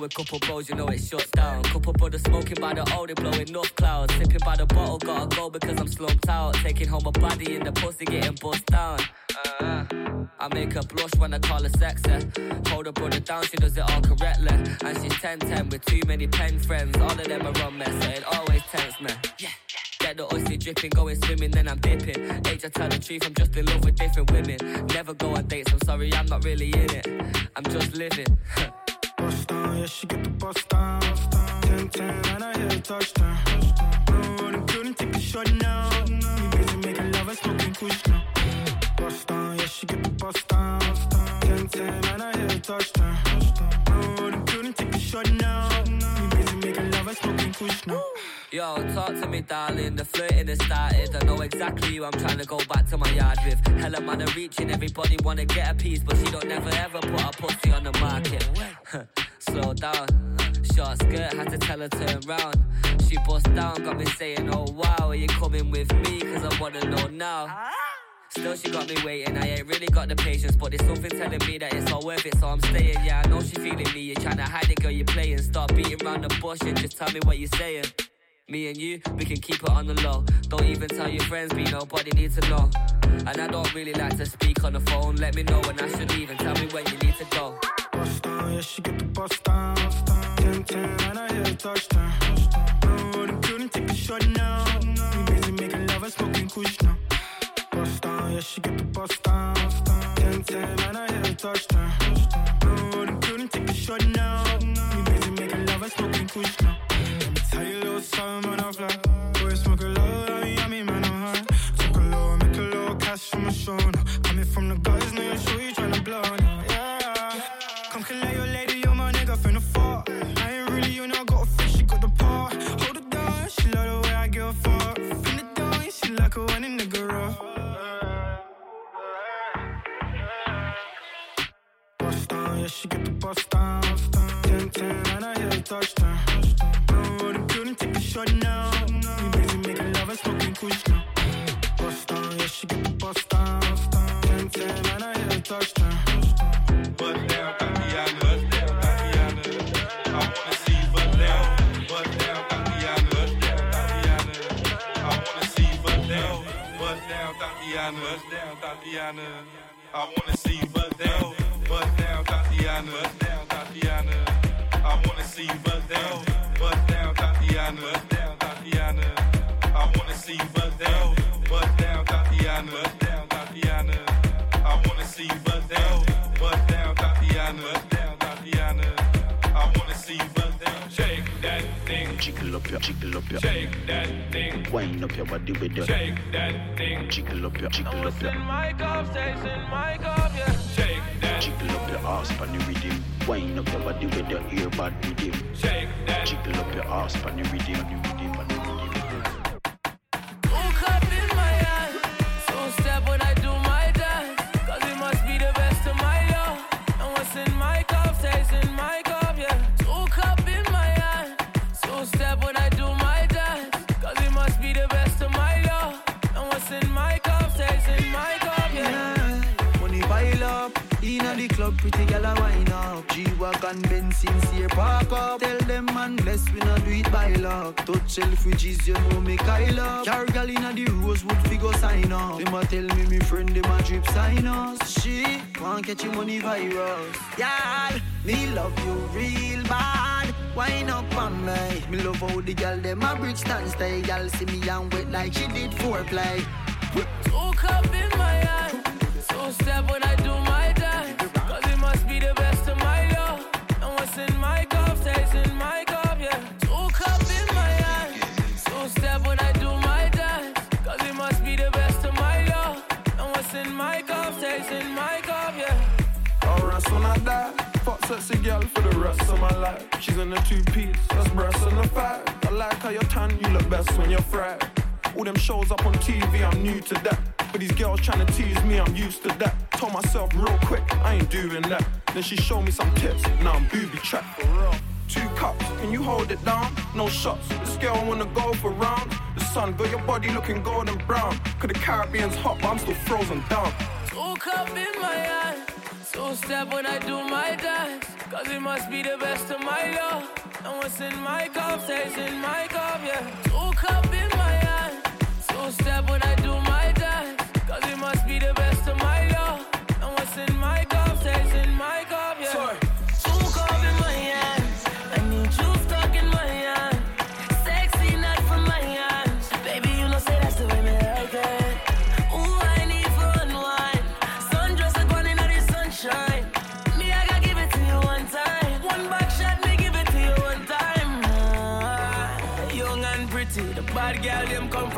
Up to the show with couple bros, you know it shuts down. Couple brothers smoking by the old, they blowing enough clouds. Sipping by the bottle, gotta go because I'm slumped out. Taking home a body in the pussy, getting bust down. Uh, I make her blush when I call her sexy. Hold her brother down, she does it all correctly. And she's 10-10 with too many pen friends. All of them are on mess, so it always tempts me. Get the oyster dripping, going swimming, then I'm dipping. Age, I tell the truth, I'm just in love with different women. Never go on dates, I'm sorry, I'm not really in it. I'm just living. Bust down, yeah, she get the bust down. Ten, ten, and I hear it touchdown. Rolling through, take a shot now. We busy making love and smoking kush now. Bust down, yeah, she get the bust down. Ten, Ten ten, man, I hit a touchdown. Them couldn't take a shot now. We busy making love and smoking kush now. Yo, talk to me, darling. The flirting has started. I know exactly who I'm trying to go back to my yard with. Hella man are reaching, everybody wanna get a piece, but she don't never ever put her pussy on the market. Slow down. Short skirt, had to tell her turn round. She bust down, got me saying, Oh wow, are you coming with me? Cause I wanna know now. Still, she got me waiting. I ain't really got the patience, but there's something telling me that it's all worth it, so I'm staying. Yeah, I know she feeling me. You're trying to hide it, girl, you're playing. Stop beating around the bush and just tell me what you're saying. Me and you, we can keep it on the low. Don't even tell your friends, be nobody needs to know. And I don't really like to speak on the phone. Let me know when I should leave and tell me when you need to go. Bust down, yeah, she get the bust down. Ten ten, man, I hear a touchdown. Oh, them couldn't take a shot now. We busy making love and smoking kush now. Bust down, yeah, she get the bust down. Ten ten, man, I hear a touchdown. Oh, them couldn't take a shot now. We busy making love and smoking kush now. Tell you a little something when I fly. Boy, smoke a load, I mean, man, I'm high. Took a load, make a little cash from my show now. Coming from the guys, now you sure you tryna blow now. Yeah. Come collect your lady, you're my nigga finna fall. I ain't really you know, I got a fish, she got the paw. Hold it down, she love the way I give her for. Fin it down, she like a a nigga down, yeah, she get the bust down. Ten ten, and I hear a touchdown. Touchdown. Bust down, Tatiana. Bust down, Tatiana. I wanna see you bust down. Bust down, Tatiana. Bust down, Tatiana. I wanna see you bust down. Bust down, Tatiana. Bust down, Tatiana. I wanna see you bust down. Bust down, Tatiana. Up your, jiggle up your, Shake that thing. wind up your body with your, Shake that thing. jiggle up your, jiggle up your, my cup, stays in my cup, yeah. Shake that. jiggle up your ass on the rhythm, wind up your body with your earbud rhythm, Shake that. jiggle up your ass on the rhythm, on on the rhythm. Pretty gal a wine up. G-Wagon, Benz, sincere park up. Tell them man, bless we not do it by luck. Touch Selfridges, you know me Kyle up. Carry gal inna the Rosewood, figure sign up. Them a tell me me friend, them a drip sign us. She want catch your money virus. Y'all, me love you real bad. Wine up on me. Me love how the gal them a bridge stand stay. Gal see me and wet like she did foreplay. Woke up in my hand. So step when I do sexy girl for the rest of my life. She's in a two piece, that's breasts and a five. I like how you're tan, you look best when you're fried. All them shows up on TV, I'm new to that. But these girls trying to tease me, I'm used to that. Told myself real quick, I ain't doing that. Then she showed me some tips, now I'm booby trapped. Two cups, can you hold it down? No shots, this girl wanna go for round. The sun got your body looking golden brown. Cause the Caribbean's hot, but I'm still frozen down. Two up in my hand. So step when I do my dance. Cause it must be the best of my love. And what's in my cup stays in my cup, yeah. Woke up in my hand. So step when I do my dance. Cause it must be the best of my love.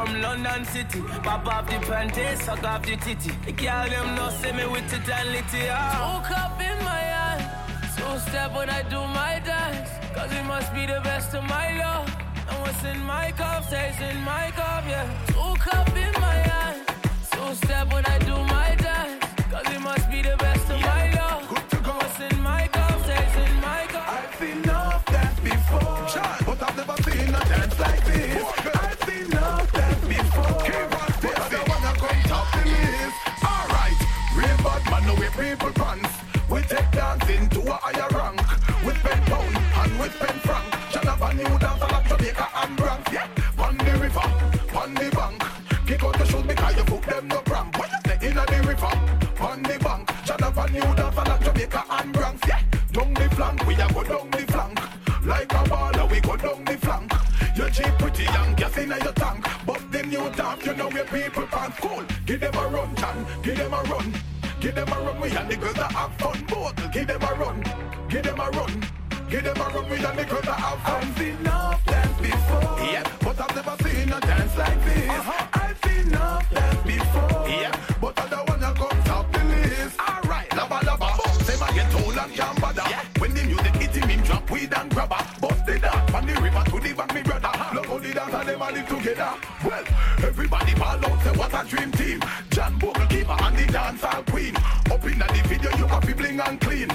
From London city. Pop off the panties, suck off the titty. The girl them no see me with. Two cup in my hand, two step when I do my dance. Cause it must be the best of my love. And what's in my cup stays in my cup, yeah. Two cup in my hand, two step when I do my dance. Cause it must be the best new like Jamaica and Bronx. Yeah, down the flank, we a go down the flank. Like a baller, we go down the flank. You cheap pretty young, gas in your tank. But the new dance, you know where people pants cool. Give them a run, Chan, give them a run. Give them a run, we and the girls that have fun. Both, give them a run, give them a run. Give them a run, we and the girls that have fun. I've seen enough dance before. Yeah, but I've never seen a dance like this. I've dream team. John Bogle keeper and the dancehall queen. Up in the video, you have bling and clean.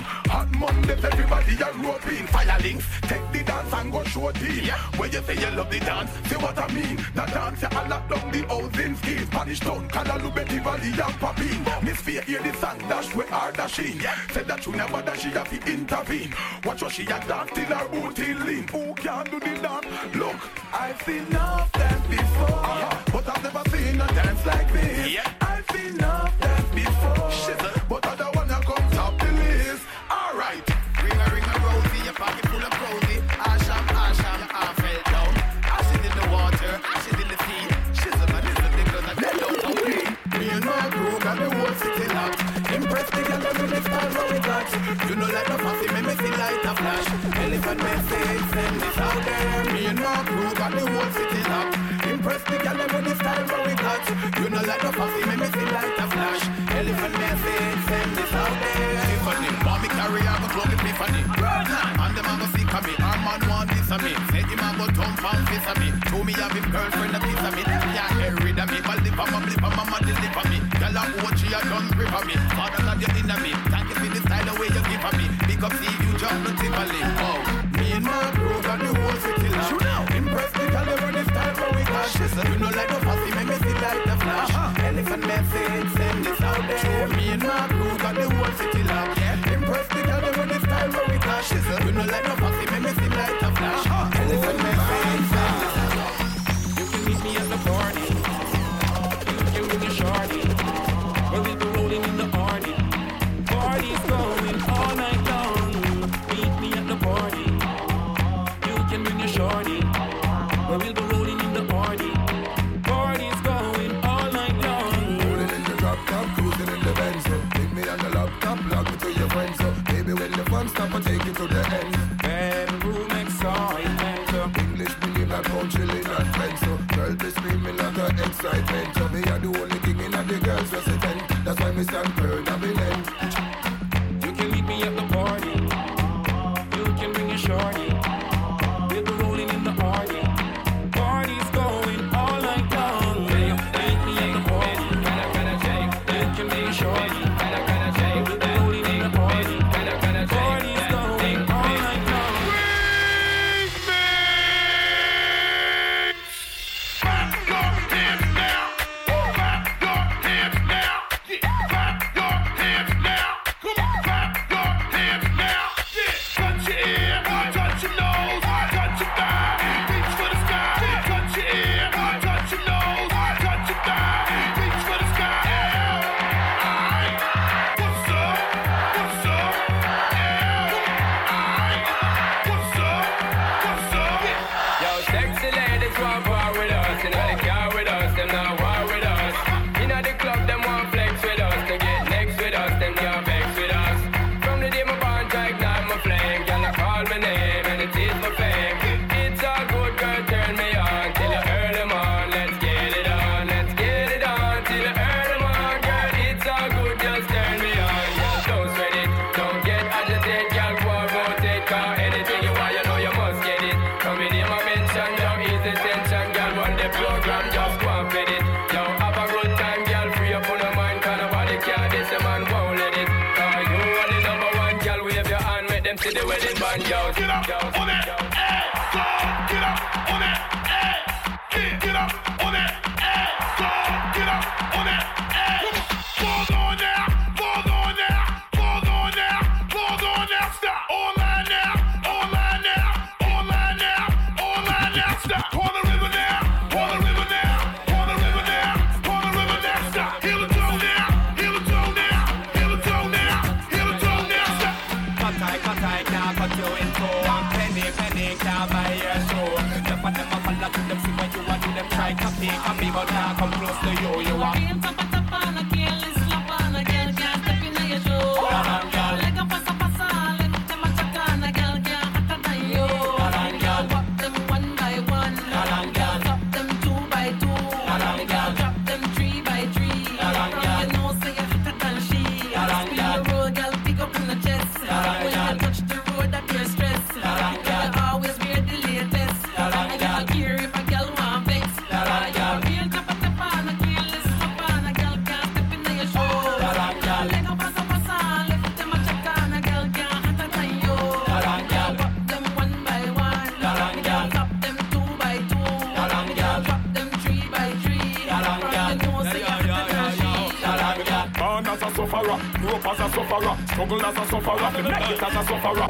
Everybody a roping. Fire links, take the dance and go show team. When you say you love the dance, say what I mean. The dance, you all lock down the housing scheme. Spanish town, Calalu, Betty Valley, and Papine. Miss Fear, hear the song, dash with her dashing. Said that you never that she have to intervene. Watch what she a dance till her booty lean. Who can do the dance? Look, I've seen enough dance before, uh-huh. but I've never seen a dance like this. Yeah. I've seen enough dance before, but I got. You know like a fussy, me me see light a flash. Elephant message, send this out there. Me and my crew got the whole city locked. Impress the girl with the style what we got. You know like a fussy, me me see light a flash. Elephant message, send this out there. Tiffany, me carry on the club with Tiffany. And them a go sick of me. Our man want this of me. Say him a go thump and kiss of me. Show me have him girlfriend a piece of me. Yeah, get rid of me. But lip on my lip on my mother lip on me. Girl a watch she a done grip on me. Father love you in me. Up see you jump the. Oh, me and my got the whole city locked. Shoot out. Impress the over the style what we got. You know like no fussy, make me see like the flash. Elephant message, send this out there. Me and my crew got the whole city locked. Yeah. Impress the over the style what we got. You know like no fussy, make me see like the flash. Elephant message, excitement. So me are the only king in the girls resident. That's why me stand third and me up as a sufferer, struggle as a sufferer, to make it as a sufferer.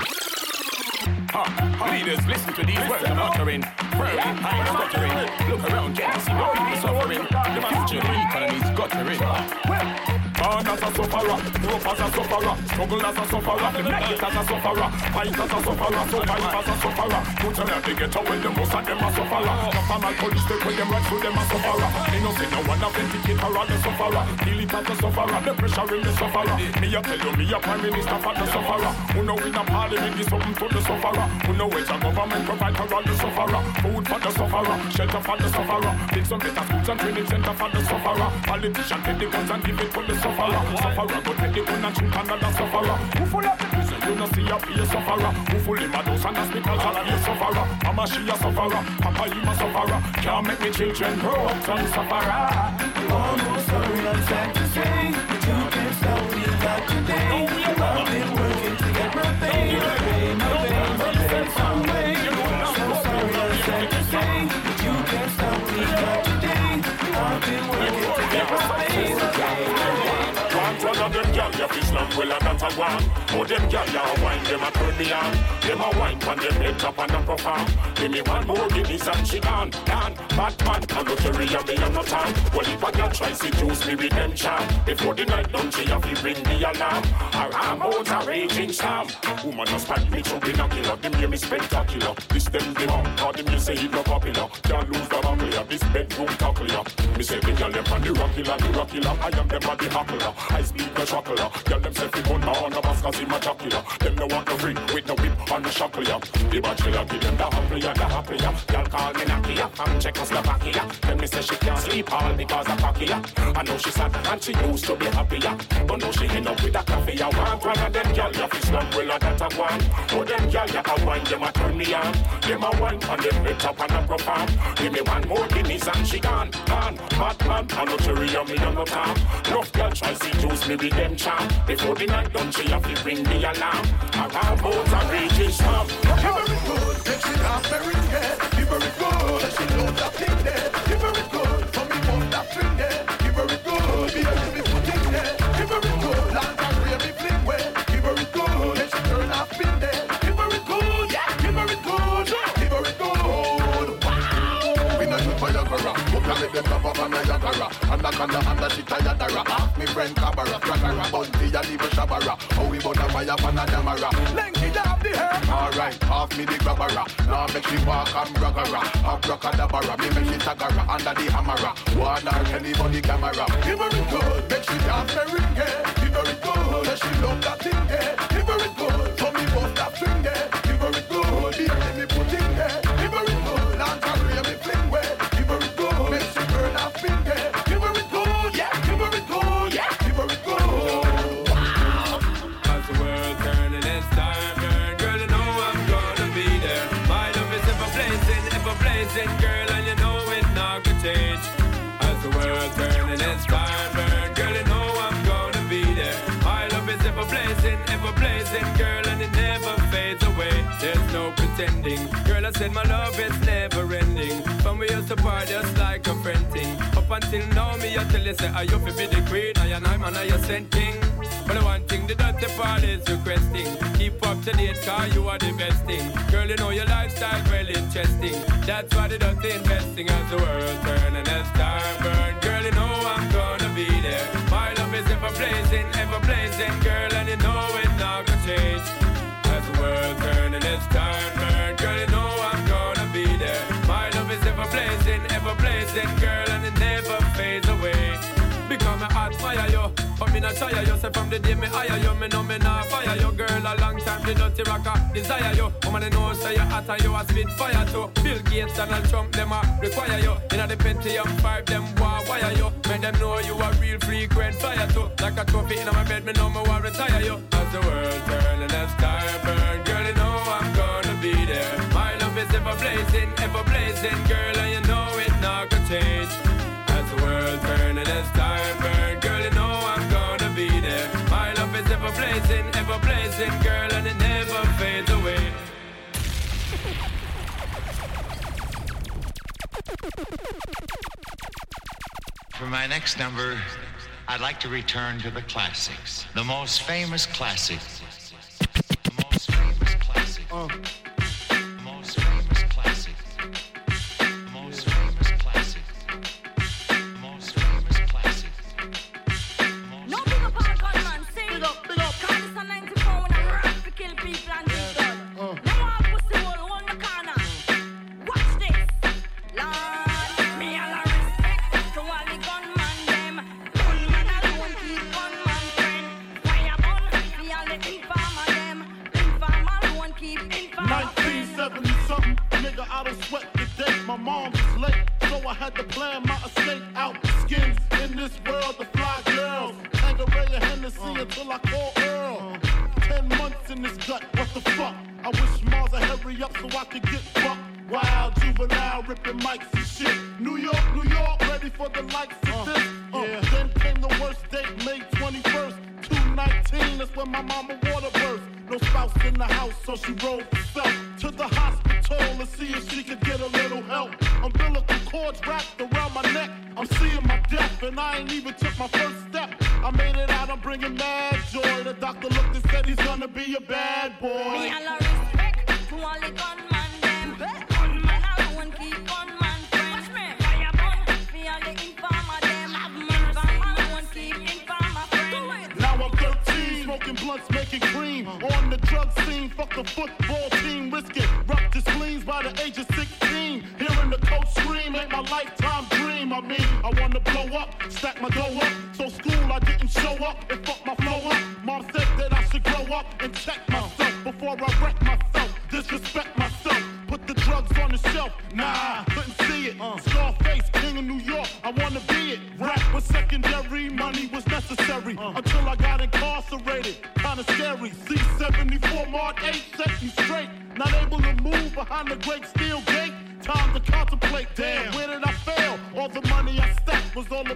Ha, ha. Leaders, listen to these words I'm uttering. Firmly, I ain't stuttering. Look around, to see what people suffering. The future of the economy's guttering. Born as a sufferer, grew as a sufferer, struggle as a sufferer, make it as a sufferer, fight as a sufferer, survive as a sufferer. Put them they get out when the most of them are sufferer. Papa my police, they put them right through them a sufferer. They no say no one authenticate her as a sufferer. Feel it as a sufferer, the pressure in the sufferer. Me a tell you, me a prime minister for the sufferer. Who know in a parliament is something to the sufferer. Who know it's a government provide for all the sufferer. Food for the sufferer, shelter for the sufferer. Big some better schools and training center for the sufferer. Politician take the guns and give it to the sufferer. Sufferer go take the gun and shoot another sufferer. Who full of the prison, you know see a a sufferer. Who full in my dose and hospitals and be a sufferer. Mama she a sufferer, Papa him a sufferer. Can't make me children grow up some sufferer. Lamb well a that a one. Oh them gal ya wine them a turn me on. Them a wine from them head top and a perform. Give me one more Guinness and she gone, gone. Bad man can go carry a me on no time. Well if a gal try seduce me charm, before the night done she have to ring the alarm. Arm out a raging storm. Woman just pat me to binocular. Them hear me spectacular. This them the mom, cause them you say he no popular. Can't lose the buckle ya. This bedroom tackle ya. Me say the gal them on the rockilla, the rockilla. I am them on the hackler. I speak the chocolate. Girl them say fi gun on the cause him a jocular. Them no want to free with the whip on the shackle ya. The bachelor give them the happy ya, the happy ya. Girl call me Naki ya from Czechoslovakia. Tell me say she can't sleep all because of cocky. I know she sad and she used to be happy ya. But now she end up with a coffee ya. One of them girl ya fi slum well a that a one. Oh them girl ya a wine them a turn me on. Them a wine on them head top and a perform. Give me one more Guinness and she gone, gone. Hot man, I know cherry on me on the top. Rough girl try seduce me with them charm. Before the night done, she have to ring the alarm. Alarm boats are raging storm. Her good, make she laugh very good. Them love of a Niagara. And I can under shit a yadara. Me friend Cabara, Craccara, Bunty, and even Shabara. How we burn a fire for a damara. Lenky down the hair. Alright, half me the grabbara. Now make she walk and braggara. Abracadabra, me make she tagara under the hammera. One or anybody camera. Give her it good, make she dance very gay. Give her it good, make she love that thing there. Pretending. Girl, I said my love is never ending. From we used to part just like a friend thing. Up until now, me I tell you say I you be the queen, I and I'm an I sent king. But the one thing the dirty part is requesting. Keep up to date, cause you are the best thing. Girl, you know your lifestyle well interesting. That's why the dirty investing as the world turn and as time burn. Girl, you know I'm gonna be there. My love is ever blazing, ever blazing, girl, and you know it's not gonna change. As the world turn and as time ever blazing, ever blazing, girl, and it never fades away. Because my heart fire you, but me not tire you. Say from the day me hire you, me know me not fire you, girl. A long time the dirty rocker desire you. Woman, I know say you hot and you a spit fire too. Bill Gates, Donald Trump, them a require you. Inna the Pentium five, them want wire you. Make them know you a real frequent fire too. Like a trophy inna my bed, me know me want retire you. As the world turn and as time burn, girl, you know I'm gonna be there. My love is ever blazing, ever blazing, girl, and you know it not gonna change. As the world turn and as time burn, girl, you know I'm gonna be there. My love is ever blazing, ever blazing, girl, and it never fades away. For my next number, I'd like to return to the classics. The most famous classics. The most famous classic. The 14, risking the spleens by the age of 16. Hearing the coach scream ain't my lifetime dream. I mean, I wanna blow up, stack my dough up. So school, I didn't show up and fuck my flow up. Mom said that I should grow up and check myself before I wreck myself, disrespect myself, put the drugs on the shelf. Nah. 8 set me straight. Not able to move behind the great steel gate. Time to contemplate, damn, where did I fail? All the money I stacked was all the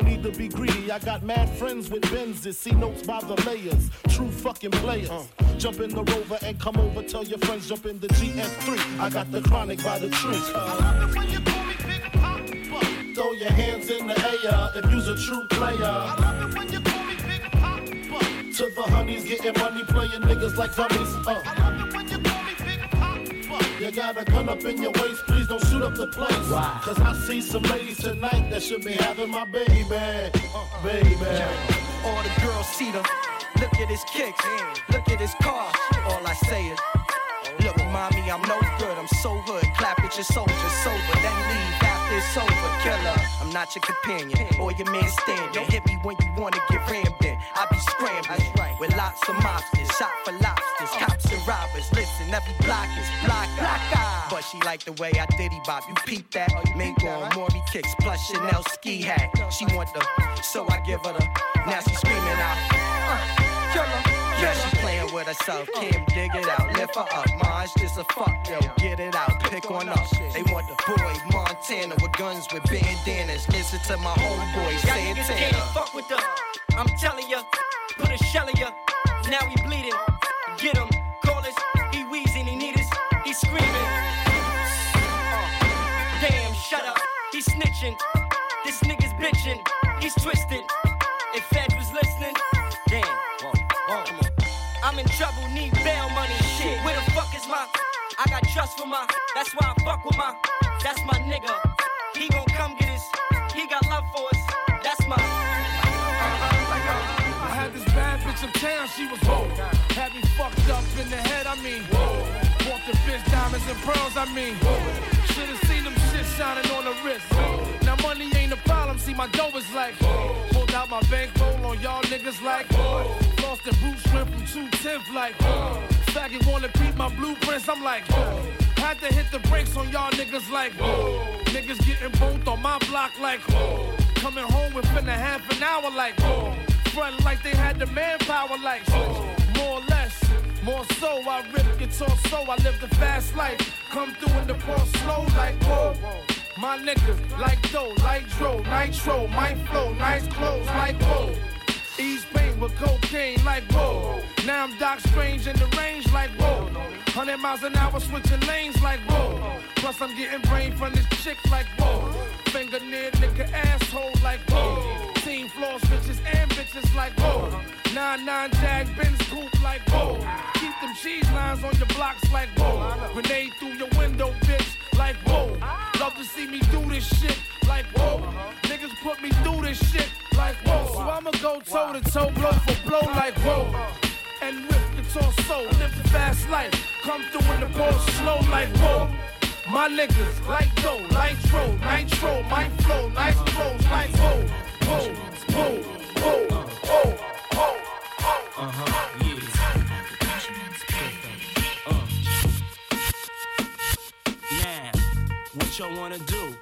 need to be greedy. I got mad friends with Benzes. See notes by the layers. True fucking players. Jump in the rover and come over. Tell your friends jump in the GS3. I got the chronic by the tree. Throw your hands in the air if you's a true player. To the honeys getting money, playing niggas like dummies. Uh. You got a gun up in your waist, please don't shoot up the place. Why? Cause I see some ladies tonight that should be having my baby. Baby. All the girls see them. Look at his kicks. Look at his car. All I say is, Look, mommy, I'm no good. I'm so hood. Clap at your soldier, sober, then leave after it's over. Killer, I'm not your companion or your man standing. Don't hit me when you wanna get rammed in. I be scrambling with lots of mobsters, shot for lobsters, she like the way I diddy bop. You peep that? Mingo on Maury kicks plus Chanel ski hat. She want the, so I give her the. Now she screaming out. Uh, killer. Yeah, she playing with herself. Kim, dig it out. Lift her up. Mine's just a fuck, yo. Get it out. Pick on up. They want the boy Montana with guns with bandanas. Listen to my homeboy Santana. fuck with the. Blueprints, I'm like, Whoa. had to hit the brakes on y'all niggas like, Whoa. niggas getting both on my block like, Whoa. coming home within a half an hour like, front like they had the manpower like, more or less. More so, I rip guitar so I live the fast life. Come through in the ball slow like whoa. My niggas like dough, like dro, nitro, my flow, nice clothes like whoa. With cocaine like whoa. Now I'm Doc Strange in the range like whoa. 100 miles an hour switching lanes like whoa. Plus I'm getting brain from this chick like whoa. Finger near nigga asshole like whoa. Team floor bitches and bitches like whoa. Nine nine jag Benz coupe like whoa. Keep them cheese lines on your blocks like whoa. Grenade through your window, bitch, like whoa. Love to see me do this shit like whoa. Niggas put me through this shit like whoa. So I'ma go toe to toe, blow for blow like whoa. And rip the torso, live the fast life. Come through in the ball slow like whoa. My niggas like dough, nitro, nitro, my flow, nice clothes like whoa, whoa, whoa, what y'all wanna do?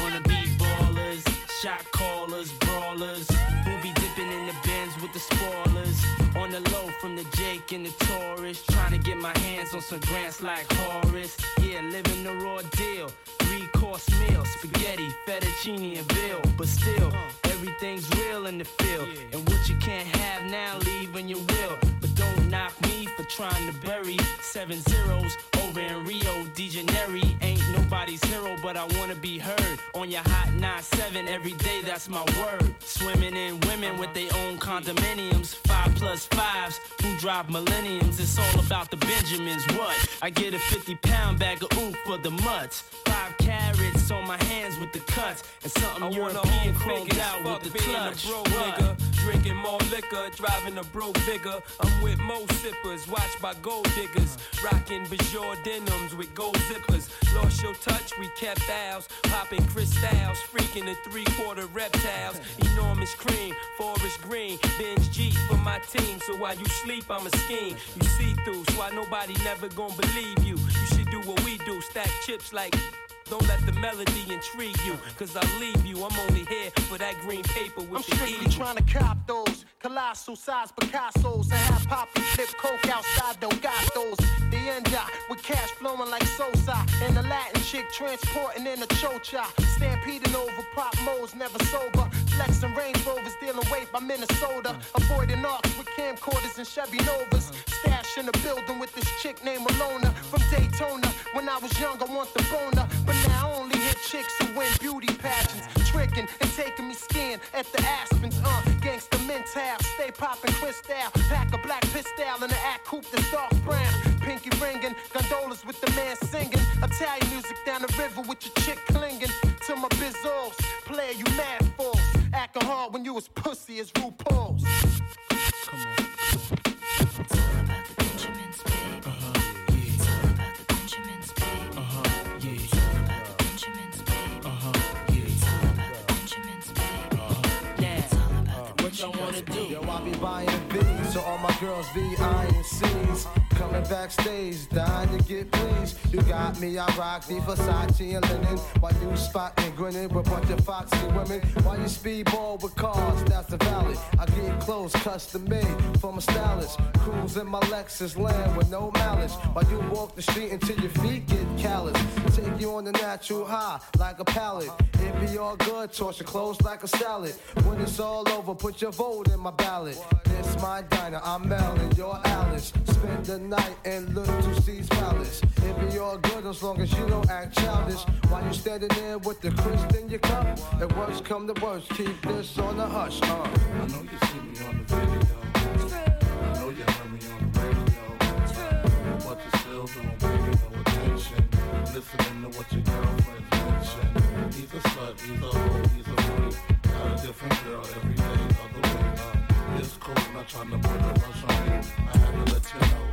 Wanna be ballers, shot callers, brawlers, who be dipping in the bins with the spoilers. On the low from the Jake and the Taurus, trying to get my hands on some grants like Horace. Yeah, living the raw deal. Three course meal, spaghetti, fettuccine, and bill. But still, everything's real in the field. And what you can't have now, leave when you will. But don't knock me for trying to bury seven zeros over in Rio de Janeiro. Nobody's hero, but I wanna be heard on your hot 9-7 every day. That's my word. Swimming in women with their own condominiums, five plus fives who drive millenniums. It's all about the Benjamins. What? I get a 50 pound bag of oof for the mutts. Five carats on my hands with the cuts, and something I European chromed out with the clutch. a broke What? nigga, drinking more liquor, driving a broke bigger. I'm with mo sippers, watched by gold diggers, rocking Bajor denims with gold zippers. Lost your touch, we kept ours, popping crystals, freaking the three quarter reptiles. Enormous cream, forest green, binge G for my team. So while you sleep, I'm a scheme. You see through, so why nobody never gonna believe you. You should do what we do, stack chips like. Don't let the melody intrigue you, cause I'll leave you. I'm only here for that green paper with I'm the strictly eagle. trying to cop those colossal size Picasso's and have Poppy flip coke outside don't got those. The end up with cash flowing like Sosa and the Latin chick transporting in a chocha. Stampeding over pop modes, never sober. Flexing Range Rovers, dealing weight by Minnesota. Avoiding arcs with camcorders and Chevy Novas. In the building with this chick named Alona from Daytona. When I was young, I want the boner, but now I only hit chicks who win beauty pageants. Tricking and taking me skiing at the Aspens. Uh, gangsta mental, stay popping crystal. Pack a black pistol in the act coupe that's dark brown. pinky ringing. Gondolas with the man singing. Italian music down the river with your chick clinging. To my bizzles, player, you mad fools. Acting hard when you was pussy as RuPaul's. What buying V's, so all my girls V, I, and C's. Coming backstage, dying to get pleased. You got me, I rock the Versace and linen. While you spotting, grinning with a bunch of foxy women. While you speedball with cars, that's the valley. I get clothes custom made from a stylist. Cruise in my Lexus land with no malice. While you walk the street until your feet get callous. Take you on the natural high like a pallet. It be all good, toss your clothes like a salad. When it's all over, put your vote in my ballot. This my diner, I'm Mel and you're Alice. Spend the night in Little C's Palace. It be all good as long as you don't act childish. While you standing there with the crisp in your cup, the worst come to worst, keep this on the hush. Uh. I know you see me on the video. I know you heard me on the radio. But you still don't pay no attention. Listening to what your girlfriends mention. He's a slut, he's a hoe, he's a freak. Got a different girl every day, other way. Uh, it's cool, not trying to put a rush on you. I had to let you know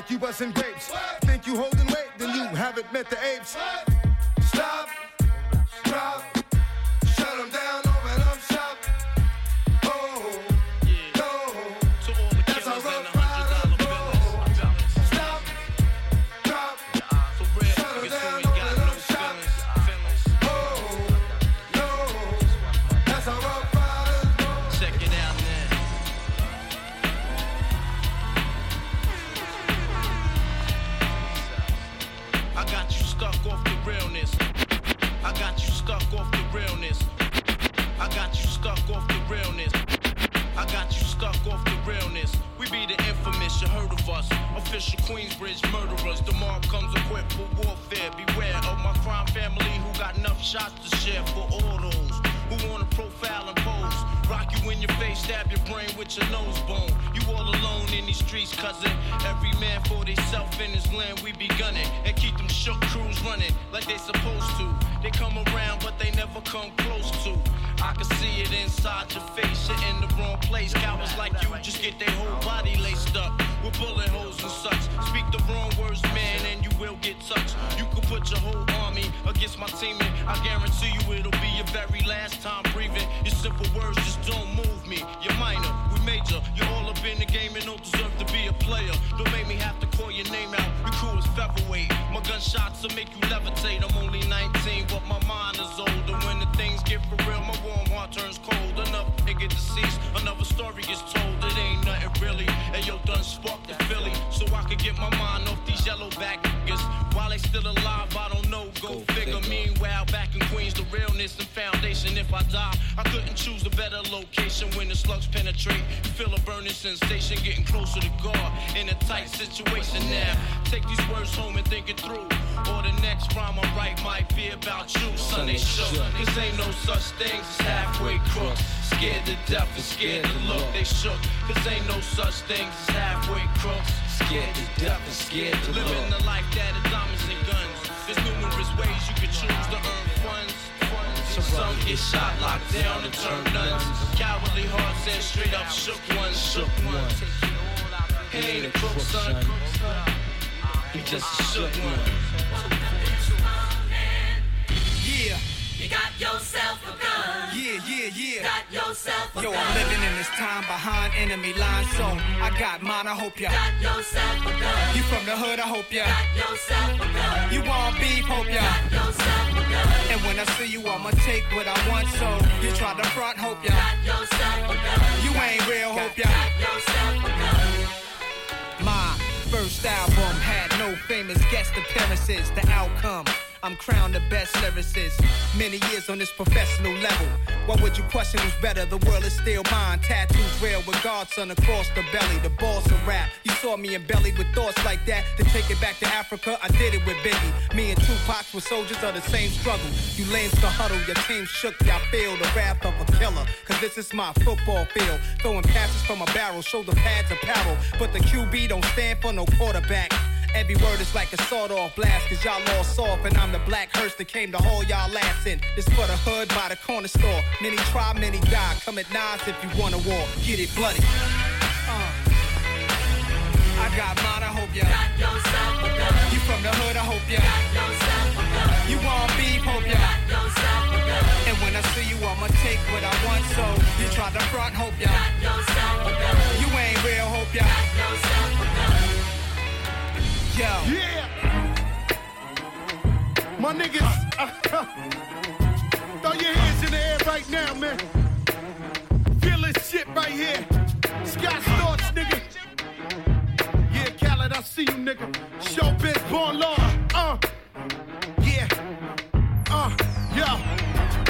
like you busting grapes. Back the realness and foundation. If I die, I couldn't choose a better location when the slugs penetrate. You feel a burning sensation, getting closer to God in a tight situation now. Take these words home and think it through. Or the next rhyme I write might be about you, son. They shook. Cause ain't no such things as halfway crooks. Scared to death and scared to look. They shook. Cause ain't no such things as halfway crooks. Scared to death and scared to look. Living the life that is diamonds and guns. There's numerous ways you could choose to earn funds. Some get shot, locked down, and turn nuns. Cowardly hearts and straight up shook ones, shook ones. He ain't a crook, son. He just a shook one. Yeah. You got yourself a gun. Yeah, yeah. Got yourself a Yo, gun. I'm living in this time behind enemy lines, so I got mine. I hope ya. Got yourself a gun. You from the hood? I hope ya. Got yourself a gun. You want beef? Hope ya. Got yourself a gun. And when I see you, I'ma take what I want. So you try to front? Hope ya. Got yourself a gun. You ain't real? Hope ya. Got yourself a gun. My first album had no famous guest appearances. The outcome. I'm crowned the best lyricist. Many years on this professional level. What would you question who's better? The world is still mine. Tattoos real with God's Son across the belly. The boss of rap. You saw me in belly with thoughts like that. To take it back to Africa, I did it with Biggie. Me and Tupac were soldiers of the same struggle. You lames to huddle, your team shook, y'all feel the wrath of a killer. Cause this is my football field. Throwing passes from a barrel, shoulder pads apparel. But the QB don't stand for no quarterback. Every word is like a sawed off blast, cause y'all all soft, and I'm the black hearse that came to haul y'all ass in. This for the hood by the corner store. Many try, many die. Come at nines if you wanna war. Get it bloody. Uh. I got mine, I hope ya. Got yourself a gun. You from the hood, I hope ya. Got yourself a gun. You want beef, hope ya. Got yourself a gun. And when I see you, I'ma take what I want, so you try to front, hope ya. Got yourself a gun. You ain't real, hope ya. Got a. Yeah. My niggas, throw your hands in the air right now, man. Feel this shit right here. Scott Storch, nigga. Yeah, Khaled, I see you, nigga. Showbiz, born law. Uh,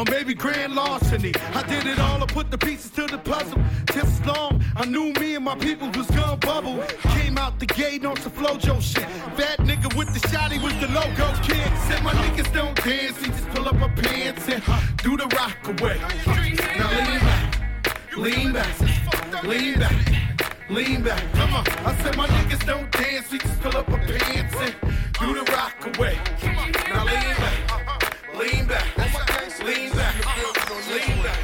or maybe grand larceny. I did it all, I put the pieces to the puzzle. As long, I knew me and my people was gonna bubble. Came out the gate on some flojo shit. Fat nigga with the shotty was the logo kid. Said my niggas don't dance, he just pull up my pants and do the rock away. Now lean back, lean back, lean back. Lean back, come on. I said my niggas don't dance, we just pull up our pants and do the rock away. Now lean back, lean back, lean back, lean back.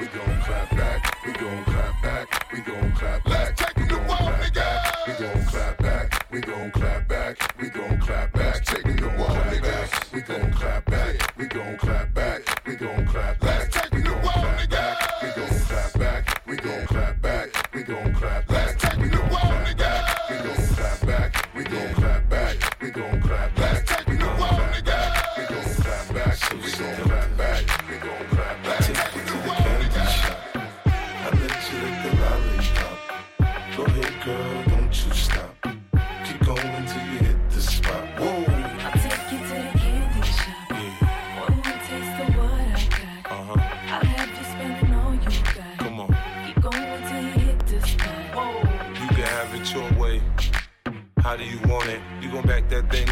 We gon' clap back, we gon' clap back, we gon' clap back. Taking the wall, nigga. We gon' clap back, we gon' clap back, we gon' clap back. That thing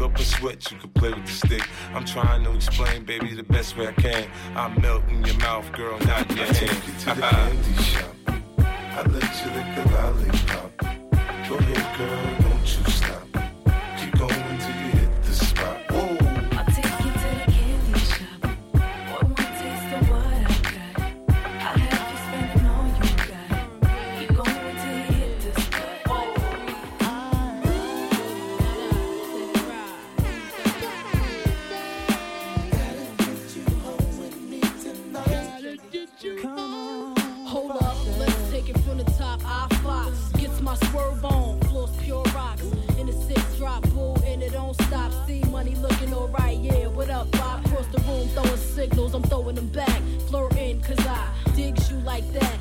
up a sweat, you can play with the stick. I'm trying to explain, baby, the best way I can. I melt in your mouth, girl, not in your hand. Take you to the candy shop. I let you lick the lollipop. Go ahead, girl, swerve on, floors pure rocks. In the six drop, bull, and it don't stop. See money looking alright, yeah. What up, Bob? Across the room, throwing signals, I'm throwing them back. Flirting, cause I digs you like that.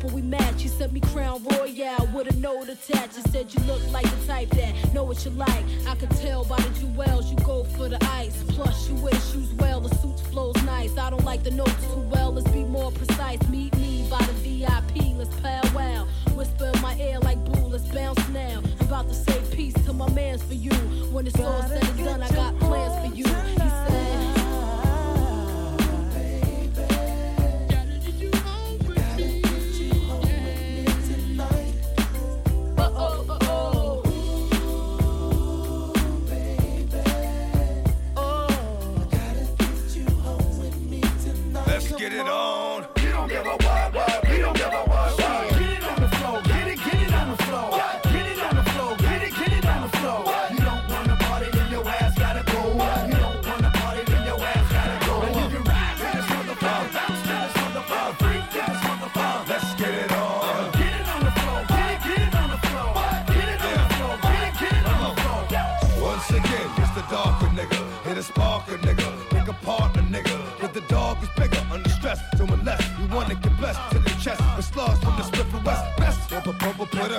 Hoping we match. You sent me Crown Royal with a note attached. You said you look like the type that know what you like. I could tell by the jewels you go for the ice. Plus, you wear shoes well, the suit flows nice. I don't like the notes too well, let's be more precise. Meet me by the VIP, let's powwow. Whisper in my ear like boo, let's bounce now. I'm about to say peace to my mans for you. When it's all said and done, I got plans for you. He said.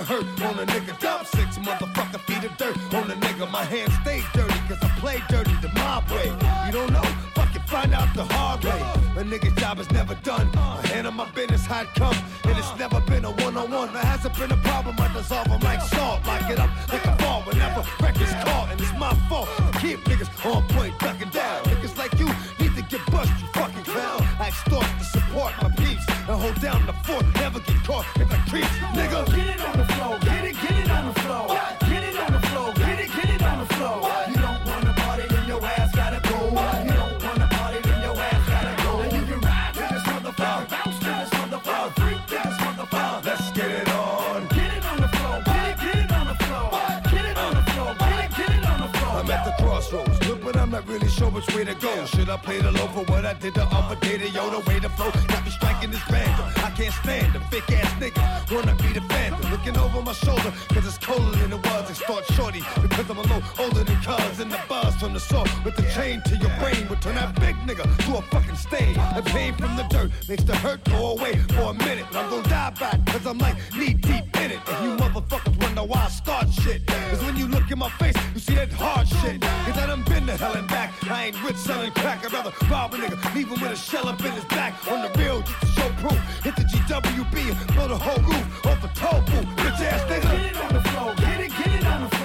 Hurt on a nigga. Top six motherfucker feet of dirt on a nigga. My hands stay dirty cause I play dirty the mob way. You don't know? Fuck it, find out the hard way. A nigga's job is never done. I handle my business how it come. And it's never been a one-on-one. There hasn't been a problem. I dissolve them like salt. Lock it up like a ball whenever records caught. And it's my fault. Keep niggas on point, ducking down. Way to go. Should I play the low for what I did the other day? To yo, the way to flow. Got me striking this band. I can't stand the fake ass nigga. Wanna be the phantom. Looking over my shoulder, cause it's colder than it was. Extort shorty, because I'm a low older than cuz. And the buzz from the saw with the chain to your brain would turn that big nigga to a fucking stain. The pain from the dirt makes the hurt go away for a minute. But I'm gonna die back, cause I'm like knee deep in it. And you motherfuckers wonder why I start shit. Cause when you look in my face, you see that hard shit. Cause I done been to hell and back. I ain't rich selling crack. I'd rather rob a nigga, leave him with a shell up in his back. On the real, just to show proof. Hit the GWB and blow the whole roof off a toll booth. Bitch ass nigga. Get it on the floor. Get it, get it on the floor.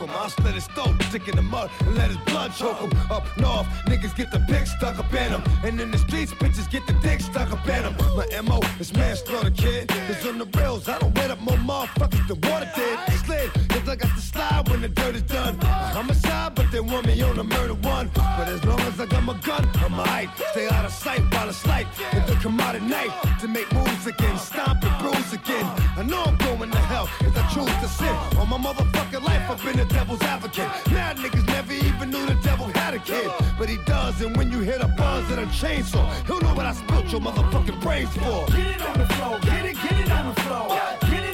I him. I'll slit his throat, stick in the mud, and let his blood choke him. Up north, niggas get the pick stuck up in them. And in the streets, bitches get the dick stuck up in them. My MO is manslaughter, kid. Cause on the rails, I don't wet up more motherfuckers than water did. Slid, cause I got the slide when the dirt is done. I'm a homicide, but they want me on a murder one. But as long as I got my gun, I'm alright. Stay out of sight while it's light. And then come out at night to make moves again, stomp and bruise again. I know I'm going to hell if I choose to sin. On my motherfucking life, I've been the devil's advocate. Mad niggas never even knew the devil had a kid. But he does, and when you hit a buzz of the chainsaw, he'll know what I spilt your motherfucking brains for. Get it on the floor. Get it, get it on the floor. Get it